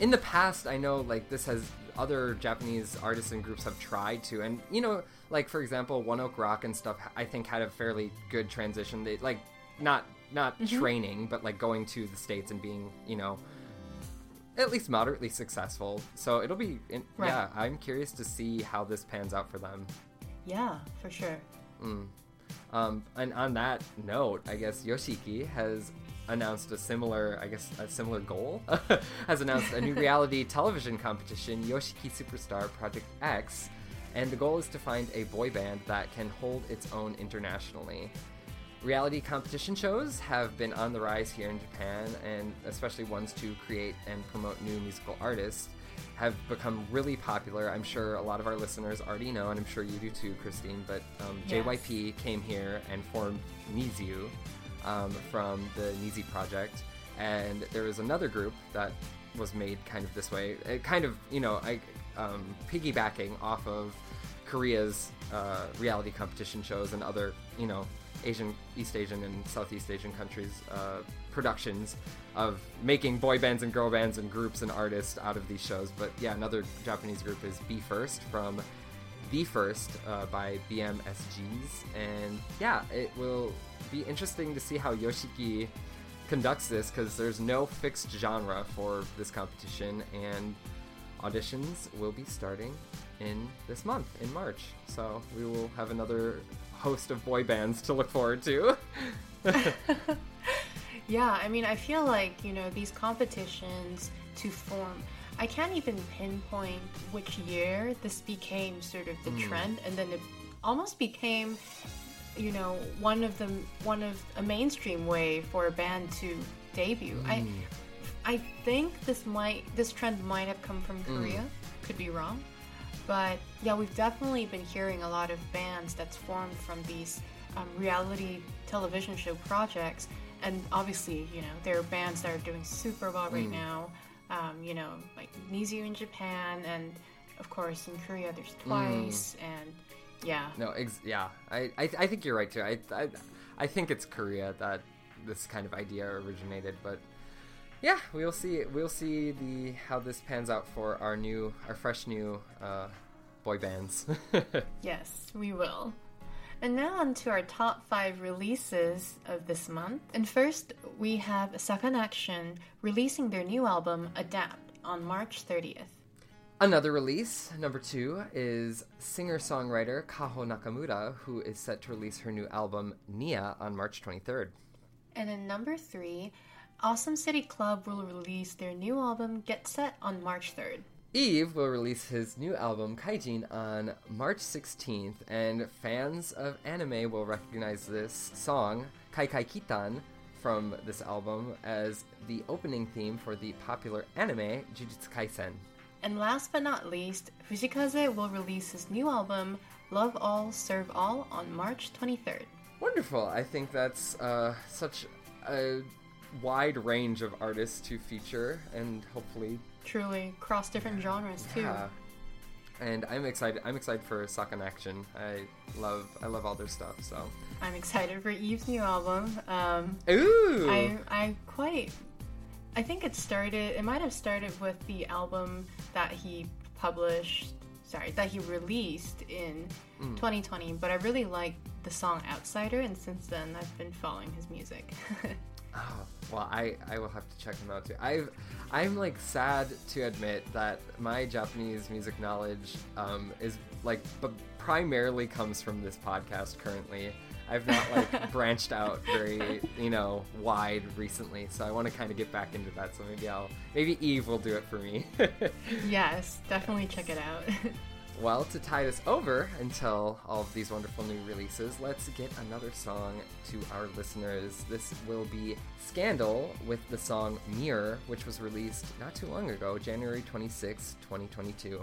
in the past. I know like this has other Japanese artists and groups have tried to, and you know, like for example, One Ok Rock and stuff. I think had a fairly good transition. They like not not Mm-hmm. training, but like going to the states and being you know at least moderately successful. So it'll be in, Right. yeah. I'm curious to see how this pans out for them. Yeah, for sure. Um, and on that note, I guess Yoshiki has announced a similar, I guess, a similar goal. [laughs] has announced a new [laughs] reality television competition, Yoshiki Superstar Project X, and the goal is to find a boy band that can hold its own internationally. Reality competition shows have been on the rise here in Japan, and especially ones to create and promote new musical artists have become really popular. I'm sure a lot of our listeners already know, and I'm sure you do too, Christine. But um, Yes. JYP came here and formed NiziU um, from the Nizi project, and there was another group that was made kind of this way, it kind of you know, I um, piggybacking off of Korea's uh, reality competition shows and other, you know, Asian, East Asian, and Southeast Asian countries' uh, productions of making boy bands and girl bands and groups and artists out of these shows. But yeah, another Japanese group is Be First from Be First uh, by BMSGs. And yeah, it will be interesting to see how Yoshiki conducts this because there's no fixed genre for this competition and auditions will be starting in this month in march so we will have another host of boy bands to look forward to [laughs] [laughs] Yeah, I mean, I feel like, you know, these competitions to form, I can't even pinpoint which year this became sort of the hmm. trend, and then it almost became, you know, one of the one of a mainstream way for a band to debut. I hmm. I think this might this trend might have come from hmm. Korea. Could be wrong. But yeah, we've definitely been hearing a lot of bands that's formed from these um, reality television show projects. And obviously, you know, there are bands that are doing super well right now. Um, you know, like NiziU in Japan, and of course in Korea there's Twice, and yeah, no ex- yeah. I, I i think you're right too. I, I i think it's korea that this kind of idea originated but yeah we'll see we'll see the how this pans out for our new our fresh new uh boy bands. [laughs] Yes, we will. And now on to our top five releases of this month. And first, we have Sakanaction releasing their new album, Adapt, on March 30th. Another release, number two, is singer songwriter Kaho Nakamura, who is set to release her new album Nia on March 23rd. And in number three, Awesome City Club will release their new album, Get Set, on March 3rd. Eve will release his new album Kaijin on March 16th, and fans of anime will recognize this song, Kai Kai Kitan, from this album as the opening theme for the popular anime Jujutsu Kaisen. And last but not least, Fujii Kaze will release his new album, Love All, Serve All, on March 23rd. Wonderful. I think that's uh, such a wide range of artists to feature, and hopefully, Truly, cross different genres too. yeah. And I'm excited. I'm excited for Sakanaction. I love. I love all their stuff. So. I'm excited for Eve's new album. Um, Ooh. I I quite I think it started it might have started with the album that he published sorry that he released in 2020 but I really like the song Outsider and since then I've been following his music. [laughs] Oh, [sighs] well, I, I will have to check them out too. I've I'm like sad to admit that my Japanese music knowledge um, is like but primarily comes from this podcast currently. I've not like [laughs] branched out very you know wide recently, so I want to kind of get back into that. So maybe I'll maybe Eve will do it for me. [laughs] Yes, definitely check it out. [laughs] Well, to tide us over until all of these wonderful new releases, let's get another song to our listeners. This will be Scandal with the song Mirror, which was released not too long ago, January 26, 2022.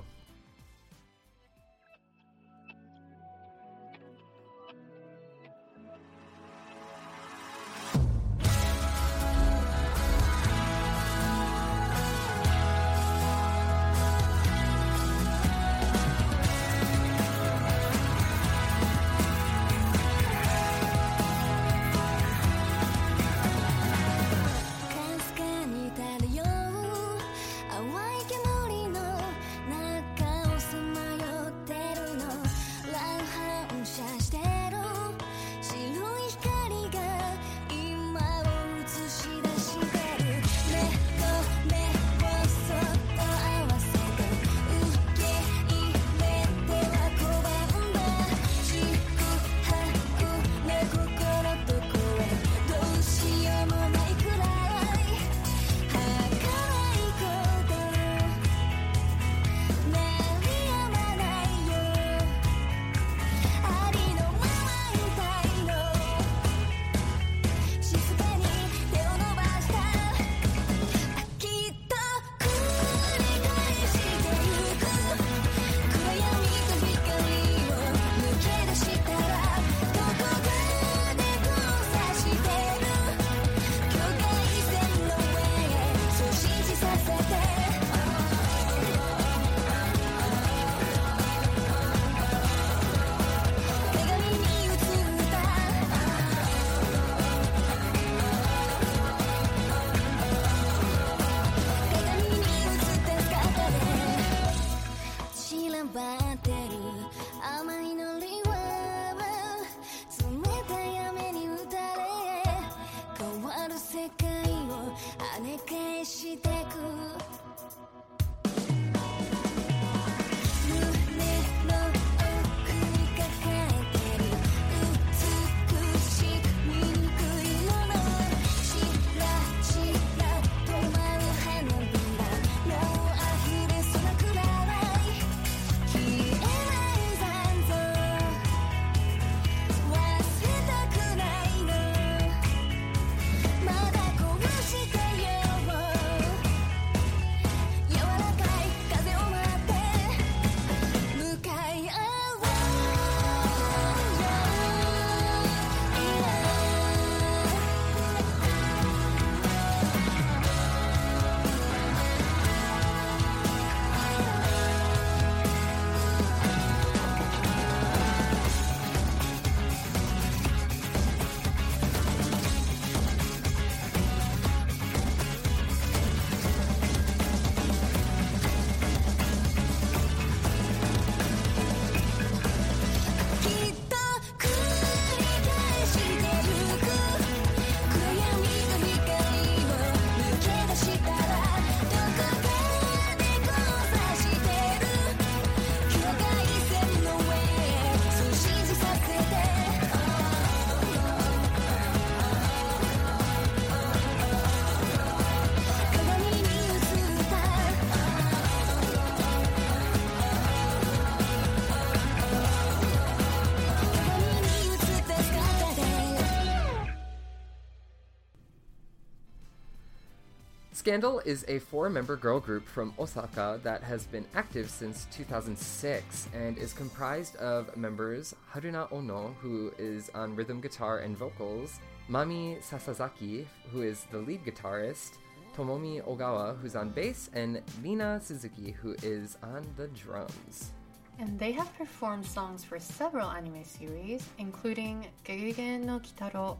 Scandal is a four member girl group from Osaka that has been active since 2006 and is comprised of members Haruna Ono, who is on rhythm guitar and vocals, Mami Sasazaki, who is the lead guitarist, Tomomi Ogawa, who's on bass, and Mina Suzuki, who is on the drums. And they have performed songs for several anime series, including GeGeGe no Kitaro,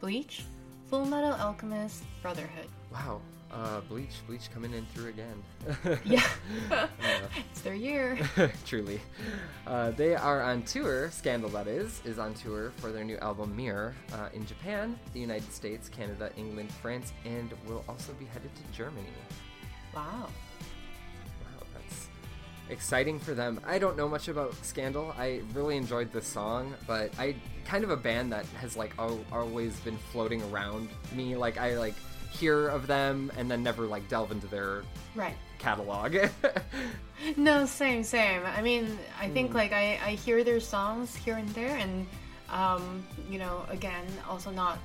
Bleach, Full Metal Alchemist, Brotherhood. Wow, Uh, Bleach, Bleach coming in through again. Yeah. Uh, [laughs] [laughs] it's their year. [laughs] Truly. Uh, they are on tour, Scandal that is, is on tour for their new album Mirror uh, in Japan, the United States, Canada, England, France, and will also be headed to Germany. Wow. Wow, that's exciting for them. I don't know much about Scandal. I really enjoyed the song, but I kind of a band that has like al- always been floating around me. Like I like hear of them and then never like delve into their Right. catalog. [laughs] No, same, same. I mean, I think Mm. like I, I hear their songs here and there, and um, you know, again, also not.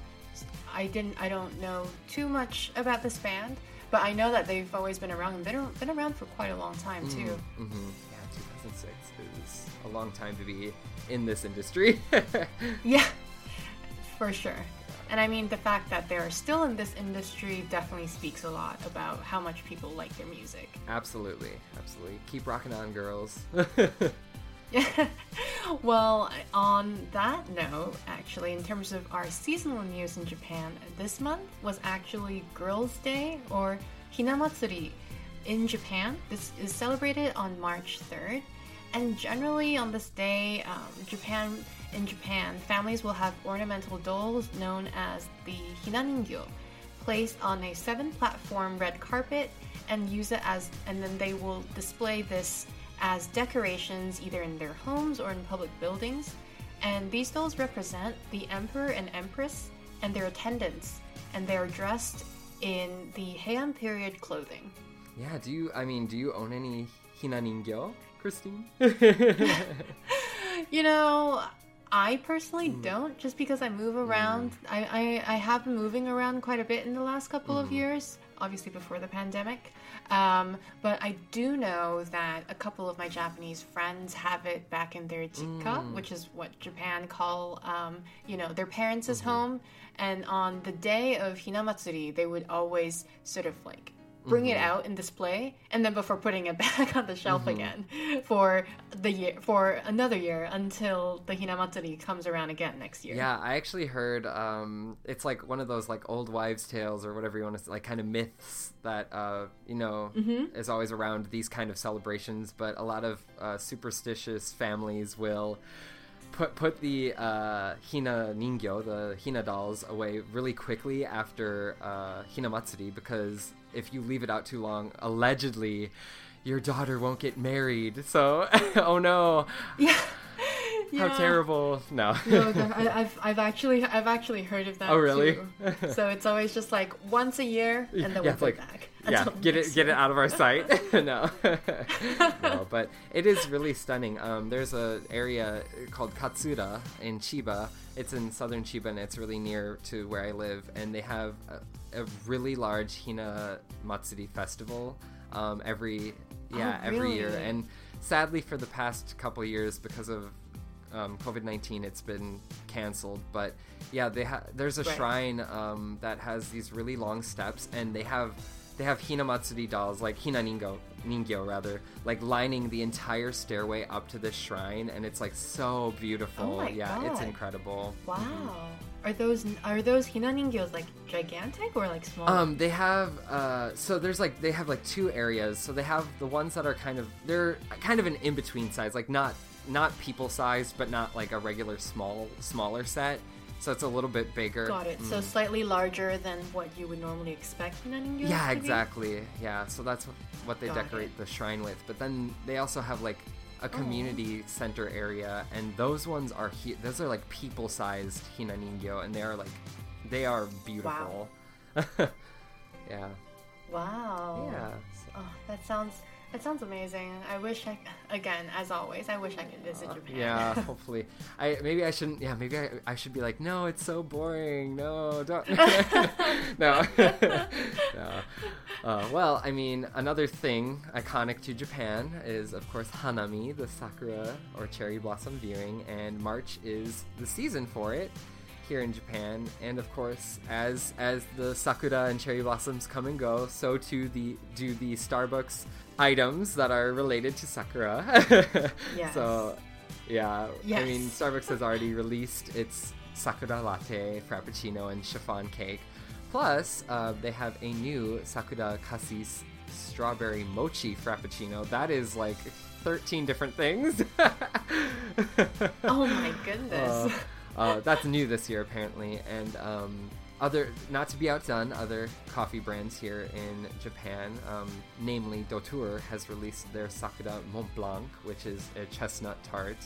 I didn't. I don't know too much about this band, but I know that they've always been around and been been around for quite a long time too. Mm-hmm. Yeah, 2006 is a long time to be in this industry. [laughs] Yeah, for sure. And I mean, the fact that they're still in this industry definitely speaks a lot about how much people like their music. absolutely, absolutely. Keep rocking on, girls. [laughs] well, on that note, actually, in terms of our seasonal news in Japan, this month was actually Girls' Day or Hinamatsuri in Japan. This is celebrated on March 3rd. And generally, on this day, um, Japan in Japan, families will have ornamental dolls known as the hinaningyo placed on a seven-platform red carpet and use it as, and then they will display this as decorations either in their homes or in public buildings. And these dolls represent the emperor and empress and their attendants, and they are dressed in the Heian period clothing. yeah, do you, I mean, do you own any Hinaningyo, Christine? [laughs] [laughs] You know, I personally mm. don't, just because I move mm. around. I, I, I have been moving around quite a bit in the last couple of mm. years, obviously before the pandemic. Um, but I do know that a couple of my Japanese friends have it back in their jikka, which is what Japan call, um, you know, their parents' mm-hmm. home. And on the day of Hinamatsuri, they would always sort of like bring it out and display and then before putting it [laughs] back on the shelf again for the year for another year until the hinamatsuri comes around again next year. Yeah, I actually heard um, it's like one of those like old wives' tales or whatever you want to say, like kind of myths that uh, you know is always around these kind of celebrations. But a lot of uh, superstitious families will put put the uh, hina ningyo, the hina dolls, away really quickly after uh, hinamatsuri because if you leave it out too long, allegedly. Your daughter won't get married, so [laughs] oh no! yeah How Yeah. terrible! No. no, I, I've, I've actually I've actually heard of that Oh, really? too. so it's always just like once a year and then yeah, we'll like back [laughs] yeah, get it get it out of our sight. [laughs] no, no, but it is really stunning. Um, there's a area called Katsuura in Chiba. It's in southern Chiba, and it's really near to where I live. And they have a, a really large Hina Matsuri festival um, every yeah Oh, every year. And sadly, for the past couple years, because of um, COVID nineteen, it's been canceled. But yeah, they ha- there's a Right. shrine um, that has these really long steps, and they have they have Hinamatsuri dolls, like Hina Ningyo, Ningyo rather, like lining the entire stairway up to this shrine, and it's like so beautiful. Oh my yeah, it's incredible. wow are those are those hinaningyos like gigantic or like small Um, they have uh, so there's like they have like two areas. So they have the ones that are kind of they're kind of an in between size, like not not people sized, but not like a regular small smaller set. So it's a little bit bigger. got it so mm. slightly larger than what you would normally expect hinaningyos Yeah, to be? exactly. Yeah, so that's what, they Got decorate it. the shrine with. But then they also have like a oh. community center area, and those ones are hu- those are like people-sized hina ningyo, and they are like they are beautiful. Wow. [laughs] yeah, wow yeah. Oh, that sounds that sounds amazing. I wish I again, as always, I wish I could visit Japan. Yeah, [laughs] hopefully. I maybe I shouldn't. Yeah, maybe I, I should be like, no, it's so boring. No, don't. [laughs] no, [laughs] no. Uh, well, I mean, another thing iconic to Japan is, of course, hanami, the sakura or cherry blossom viewing, and March is the season for it here in Japan. And of course, as as the sakura and cherry blossoms come and go, so too the do the Starbucks items that are related to sakura. [laughs] Yes. So, yeah, I mean, Starbucks has already released its sakura latte, frappuccino, and chiffon cake. Plus, uh, they have a new Sakura Cassis strawberry mochi frappuccino. That is like 13 different things. [laughs] Oh my goodness. Uh, uh, that's new this year, apparently. And um, other, not to be outdone, other coffee brands here in Japan, um, namely Doutor, has released their Sakura Mont Blanc, which is a chestnut tart,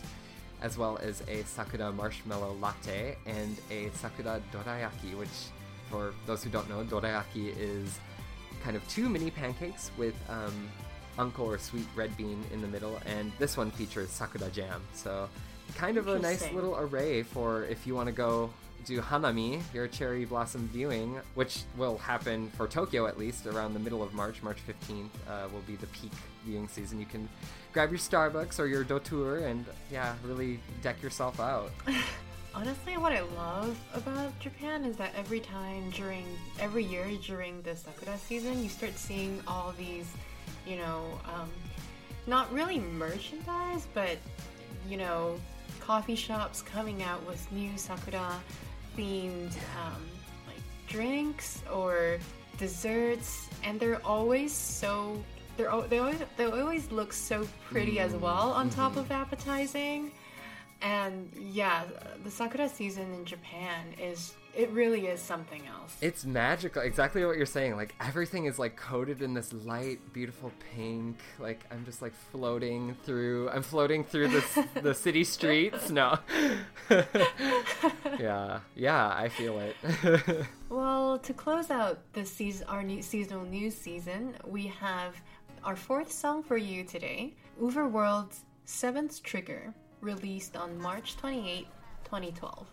as well as a Sakura marshmallow latte and a Sakura dorayaki, which, for those who don't know, dorayaki is kind of two mini pancakes with um, anko or sweet red bean in the middle, and this one features sakura jam. So, kind of a nice little array for if you want to go do hanami, your cherry blossom viewing, which will happen for Tokyo at least around the middle of March. March 15th uh, will be the peak viewing season. You can grab your Starbucks or your Doutor and, yeah, really deck yourself out. [laughs] Honestly, what I love about Japan is that every time during every year during the sakura season, you start seeing all these, you know, um, not really merchandise, but you know, coffee shops coming out with new sakura themed um, like drinks or desserts, and they're always so they're they always they always look so pretty as well on top of appetizing. And yeah, the sakura season in Japan is it really is something else. It's magical. Exactly what you're saying. Like everything is like coated in this light, beautiful pink. Like I'm just like floating through. I'm floating through the [laughs] the city streets. No. [laughs] yeah, yeah, I feel it. [laughs] Well, to close out the season, our new seasonal news season, we have our fourth song for you today, UVERworld's Seventh Trigger, released on March 28, 2012.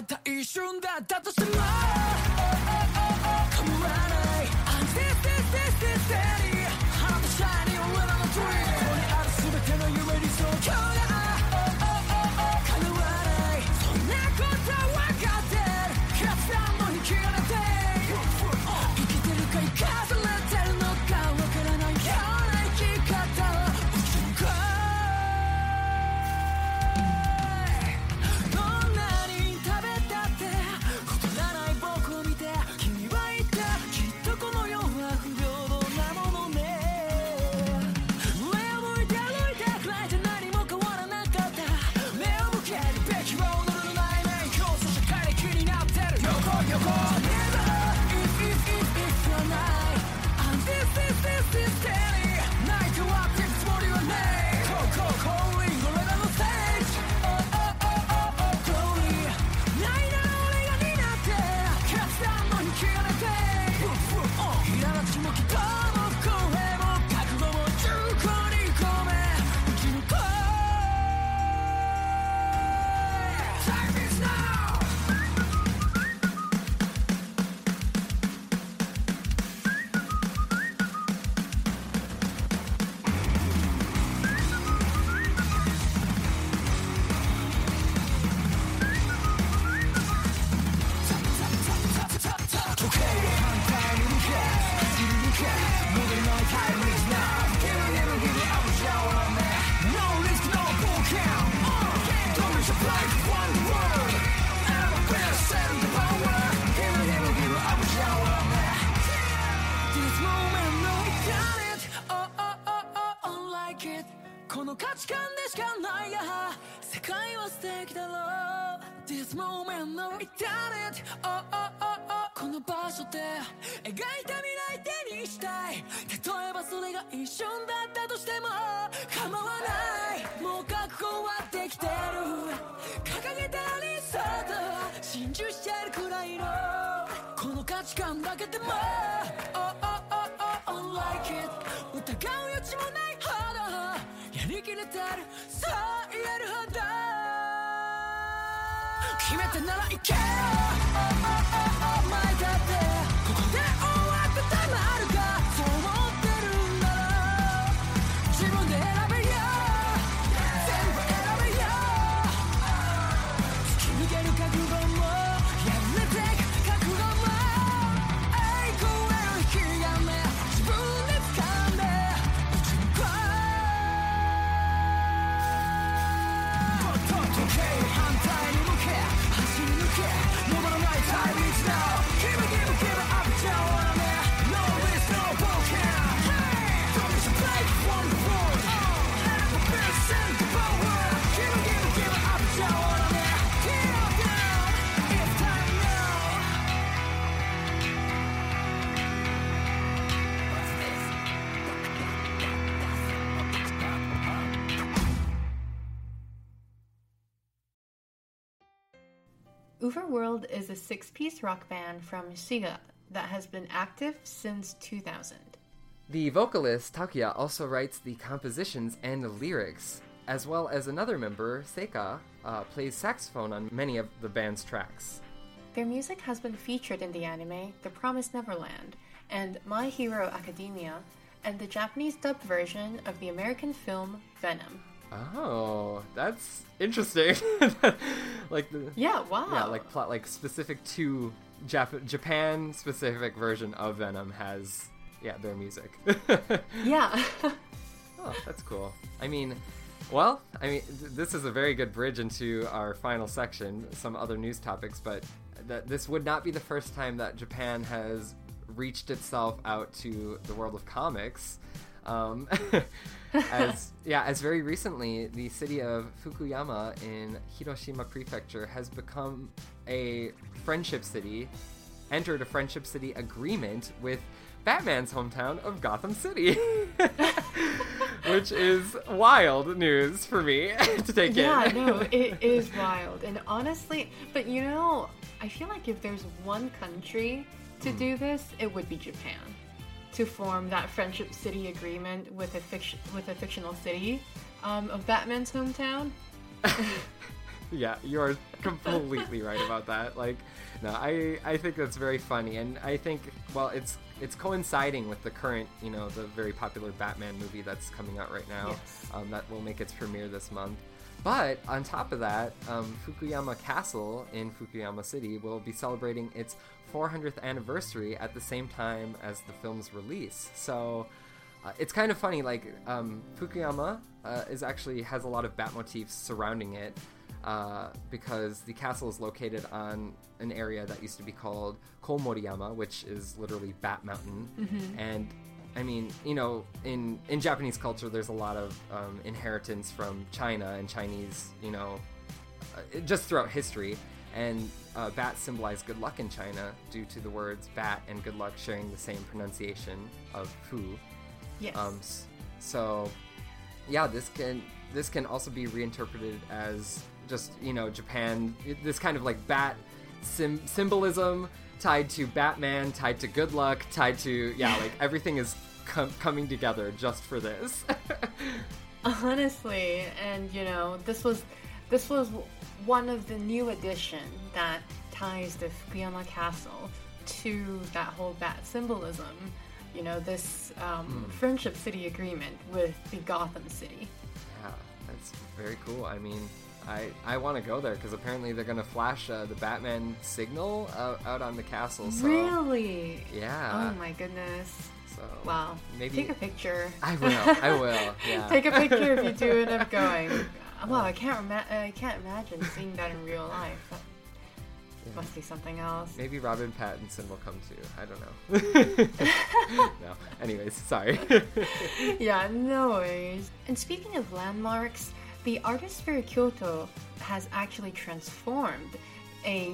たった一瞬だったとしても構わない I'm this this this this steady I'm shining with a dream ここにある全ての夢にそう 時間だけでも。Oh oh oh oh oh like it. 疑う余地もないほど。やりきれてる。そう言えるほど。決めたならいけよ。Oh oh oh oh 前だって UVERworld is a six piece rock band from Shiga that has been active since 2000. The vocalist Takuya also writes the compositions and the lyrics, as well as another member, Seika, uh, plays saxophone on many of the band's tracks. Their music has been featured in the anime The Promised Neverland and My Hero Academia, and the Japanese dubbed version of the American film Venom. Oh, that's interesting. [laughs] like the Yeah, wow. yeah, like plot like specific to Jap- Japan specific version of Venom has yeah their music. [laughs] Yeah. Oh, that's cool. I mean, well, I mean, th- this is a very good bridge into our final section, some other news topics, but that this would not be the first time that Japan has reached itself out to the world of comics. Um, [laughs] as yeah, as very recently, the city of Fukuyama in Hiroshima Prefecture has become a friendship city, entered a friendship city agreement with Batman's hometown of Gotham City, [laughs] which is wild news for me [laughs] to take yeah, in. no, it is wild. And honestly, but you know, I feel like if there's one country to do this, it would be Japan. To form that friendship city agreement with a fiction with a fictional city um, of Batman's hometown. [laughs] Yeah, you are completely right about that. Like, no, I I think that's very funny, and I think well, it's it's coinciding with the current, you know, the very popular Batman movie that's coming out right now. Yes. Um, that will make its premiere this month. But on top of that, um, Fukuyama Castle in Fukuyama City will be celebrating its 400th anniversary at the same time as the film's release. So uh, it's kind of funny. Like um, Fukuyama uh, is actually has a lot of bat motifs surrounding it uh, because the castle is located on an area that used to be called Komoriyama, which is literally Bat Mountain, and I mean, you know, in in Japanese culture, there's a lot of um, inheritance from China and Chinese, you know, uh, just throughout history. And uh, bats symbolize good luck in China due to the words bat and good luck sharing the same pronunciation of fu. Yes. Um, so, yeah, this can this can also be reinterpreted as just you know Japan. This kind of like bat sim- symbolism tied to Batman, tied to good luck, tied to yeah, [laughs] like everything is com- coming together just for this. [laughs] Honestly, and you know, this was this was one of the new addition that ties the Fukuyama Castle to that whole bat symbolism. You know, this um, friendship city agreement with the Gotham City. yeah, that's very cool. I mean. I, I want to go there because apparently they're gonna flash uh, the Batman signal out, out on the castle. So Really? yeah, Oh my goodness! so Wow. maybe Take a picture. I will. I will. [laughs] Yeah. Take a picture if you do end up [laughs] going. Wow, I can't I can't imagine seeing that in real life. That must be something else. Maybe Robin Pattinson will come too. I don't know. [laughs] [laughs] no. Anyways, sorry. [laughs] yeah, no worries. And speaking of landmarks, the Artist Fair Kyoto has actually transformed a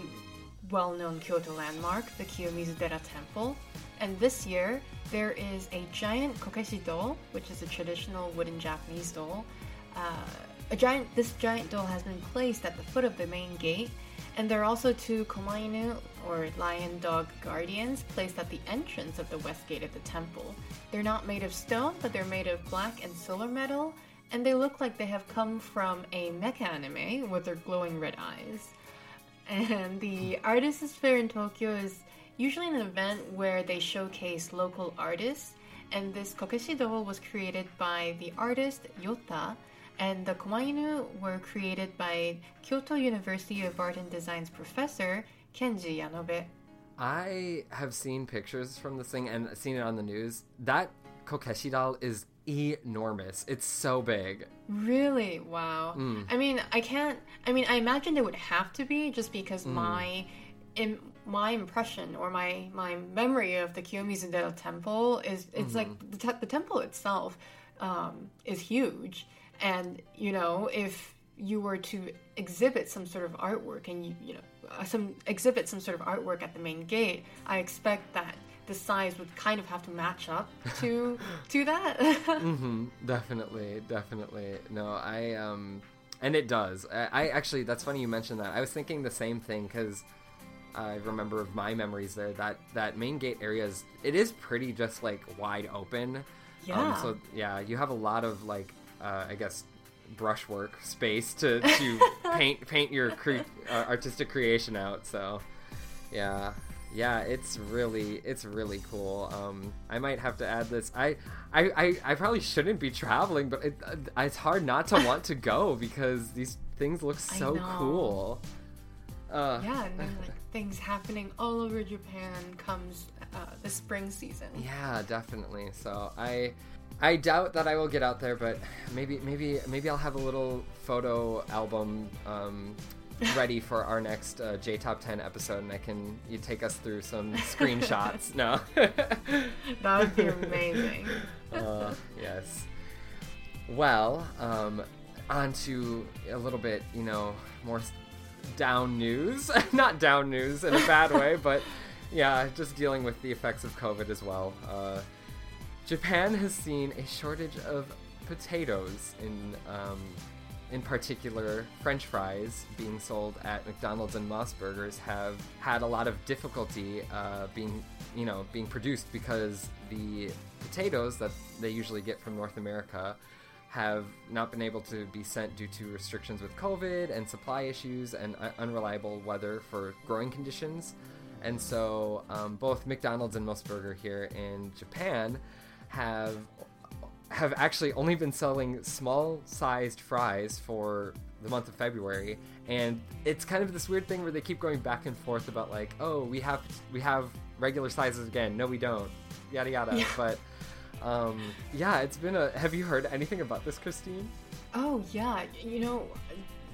well known Kyoto landmark, the Kiyomizu-dera Temple. And this year, there is a giant kokeshi doll, which is a traditional wooden Japanese doll. Uh, a giant, this giant doll has been placed at the foot of the main gate, and there are also two komainu, or lion dog guardians, placed at the entrance of the west gate of the temple. They're not made of stone, but they're made of black and silver metal, and they look like they have come from a mecha anime with their glowing red eyes. And the Artists Fair in Tokyo is usually an event where they showcase local artists. And this kokeshi doll was created by the artist Yotta, and the komainu were created by Kyoto University of Art and Design's professor Kenji Yanobe. I have seen pictures from this thing and seen it on the news. That Kokeshi doll is enormous. It's so big. Really? Wow. Mm. I mean, I can't. I mean, I imagined it would have to be just because mm. my, in my impression or my my memory of the Kiyomizu-dera temple is it's mm-hmm. like the, te- the temple itself um, is huge, and you know if you were to exhibit some sort of artwork and you you know uh, some exhibit some sort of artwork at the main gate, I expect that the size would kind of have to match up [laughs] to to that. [laughs] hmm Definitely, definitely. No, I um, and it does. I, I actually, that's funny you mentioned that. I was thinking the same thing because I remember of my memories there that that main gate area is it is pretty just like wide open. Yeah. Um, so yeah, you have a lot of like uh, I guess brushwork space to to [laughs] paint paint your cre- uh, artistic creation out. So yeah. Yeah, it's really it's really cool. Um, I might have to add this. I, I, I, I probably shouldn't be traveling, but it, uh, it's hard not to want to go [laughs] because these things look so cool. Uh, Yeah, and then like things happening all over Japan comes uh, the spring season. Yeah, definitely. So I I doubt that I will get out there, but maybe maybe maybe I'll have a little photo album um, ready [laughs] for our next uh, J Top 10 episode, and I can you take us through some [laughs] screenshots. no. [laughs] That would be amazing. uh, yes. Well, um, on to a little bit, you know, more down news. Not down news in a bad way, but yeah, just dealing with the effects of COVID as well. Uh, Japan has seen a shortage of potatoes in. Um, in particular, French fries being sold at McDonald's and Mos Burgers have had a lot of difficulty uh, being, you know, being produced because the potatoes that they usually get from North America have not been able to be sent due to restrictions with COVID and supply issues and unreliable weather for growing conditions. And so, um, both McDonald's and Mos Burger here in Japan have have actually only been selling small sized fries for the month of February. And it's kind of this weird thing where they keep going back and forth about like oh we have we have regular sizes again. No we don't. Yada yada. But um yeah it's been a have you heard anything about this Christine? Oh yeah, you know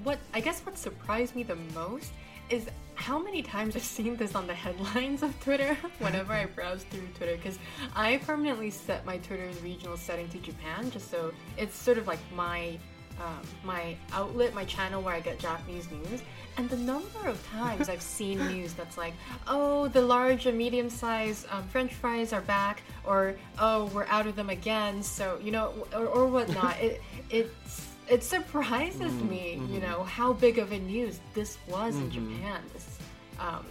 what? I guess what surprised me the most is how many times I've seen this on the headlines of Twitter [laughs] whenever I browse through Twitter. Because I permanently set my Twitter's regional setting to Japan, just so it's sort of like my um, my outlet, my channel where I get Japanese news. And the number of times I've [laughs] seen news that's like, oh, the large and medium sized um, French fries are back, or oh, we're out of them again. So you know, or, or whatnot. [laughs] it it's it surprises me, you know, how big of a news this was in Japan this um,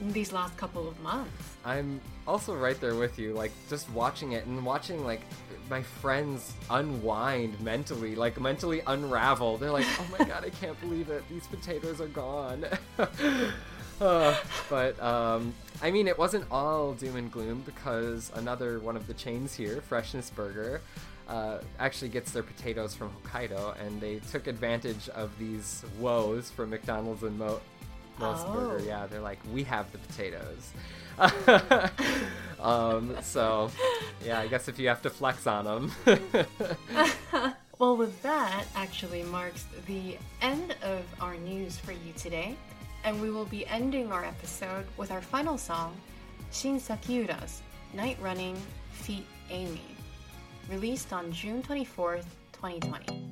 in these last couple of months. I'm also right there with you, like just watching it and watching like my friends unwind mentally, like mentally unravel. They're like, "Oh my [laughs] god, I can't believe it! These potatoes are gone." [laughs] Uh, but um, I mean, it wasn't all doom and gloom because another one of the chains here, Freshness Burger, uh, actually gets their potatoes from Hokkaido, and they took advantage of these woes from McDonald's and Mo- Burger. Oh. Yeah, they're like, we have the potatoes. [laughs] um, so, yeah, I guess if you have to flex on them. [laughs] [laughs] Well, with that, actually marks the end of our news for you today, and we will be ending our episode with our final song, Shin Sakiura's Night Running Feet AAAMYYY, released on June 24th, 2020.「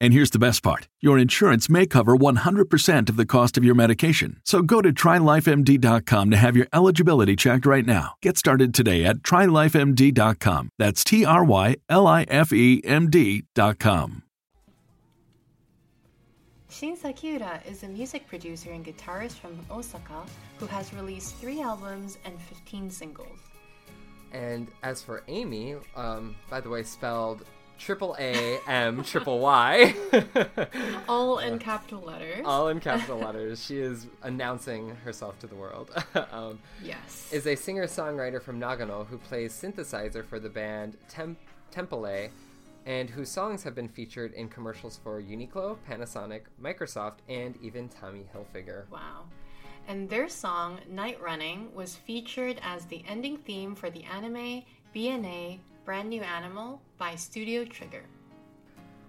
And here's the best part your insurance may cover 100% of the cost of your medication. So go to trylifemd.com to have your eligibility checked right now. Get started today at trylifemd.com. That's T R Y L I F E M D.com. Shin Sakiura is a music producer and guitarist from Osaka who has released three albums and 15 singles. And as for AAAMYYY, um, by the way, spelled triple A M triple Y. [laughs] All in capital letters. All in capital letters. She is announcing herself to the world. [laughs] um, Yes. Is a singer songwriter from Nagano who plays synthesizer for the band Tem- Tempalay and whose songs have been featured in commercials for Uniqlo, Panasonic, Microsoft, and even Tommy Hilfiger. Wow. And their song, Night Running, was featured as the ending theme for the anime BNA Brand New Animal by Studio Trigger.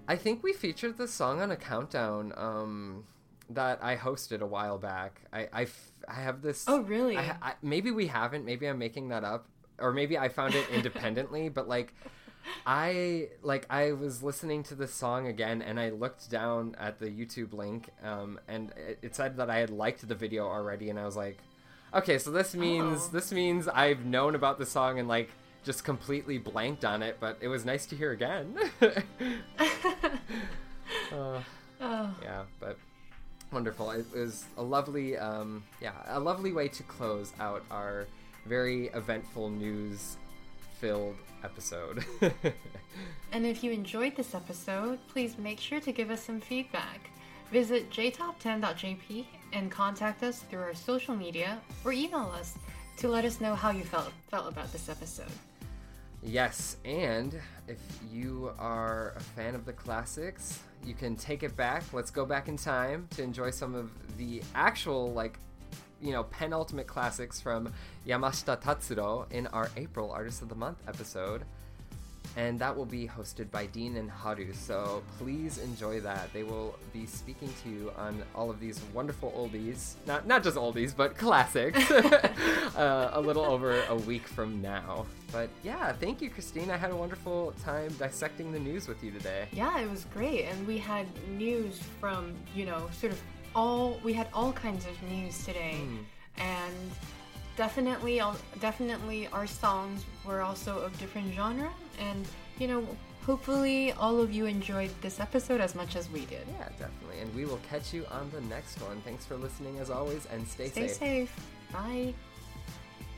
I think we featured this song on a countdown um, that I hosted a while back. I, I, f- I have this. Oh, really? I, I, maybe we haven't. Maybe I'm making that up. Or maybe I found it [laughs] independently, but like. I like I was listening to this song again and I looked down at the YouTube link um, and it, it said that I had liked the video already and I was like, okay, so this means Oh. this means I've known about the song and like just completely blanked on it, but it was nice to hear again. [laughs] Uh, Oh. yeah, but wonderful. It was a lovely, um, yeah, a lovely way to close out our very eventful news-filled episode. [laughs] And if you enjoyed this episode, please make sure to give us some feedback. Visit jtop10.jp and contact us through our social media or email us to let us know how you felt felt about this episode. Yes, and if you are a fan of the classics, you can take it back. Let's go back in time to enjoy some of the actual, like, you know, penultimate classics from Yamashita Tatsuro in our April Artist of the Month episode. And that will be hosted by Dean and Haru, so please enjoy that. They will be speaking to you on all of these wonderful oldies. Not, not just oldies, but classics. [laughs] [laughs] uh, a little over a week from now. But yeah, thank you, Christine. I had a wonderful time dissecting the news with you today. Yeah, it was great, and we had news from you know sort of all we had all kinds of news today, and definitely, definitely our songs were also of different genre, and you know hopefully all of you enjoyed this episode as much as we did. Yeah, definitely. And we will catch you on the next one. Thanks for listening as always, and stay, safe. Stay safe. Bye.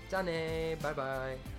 Dane, bye bye.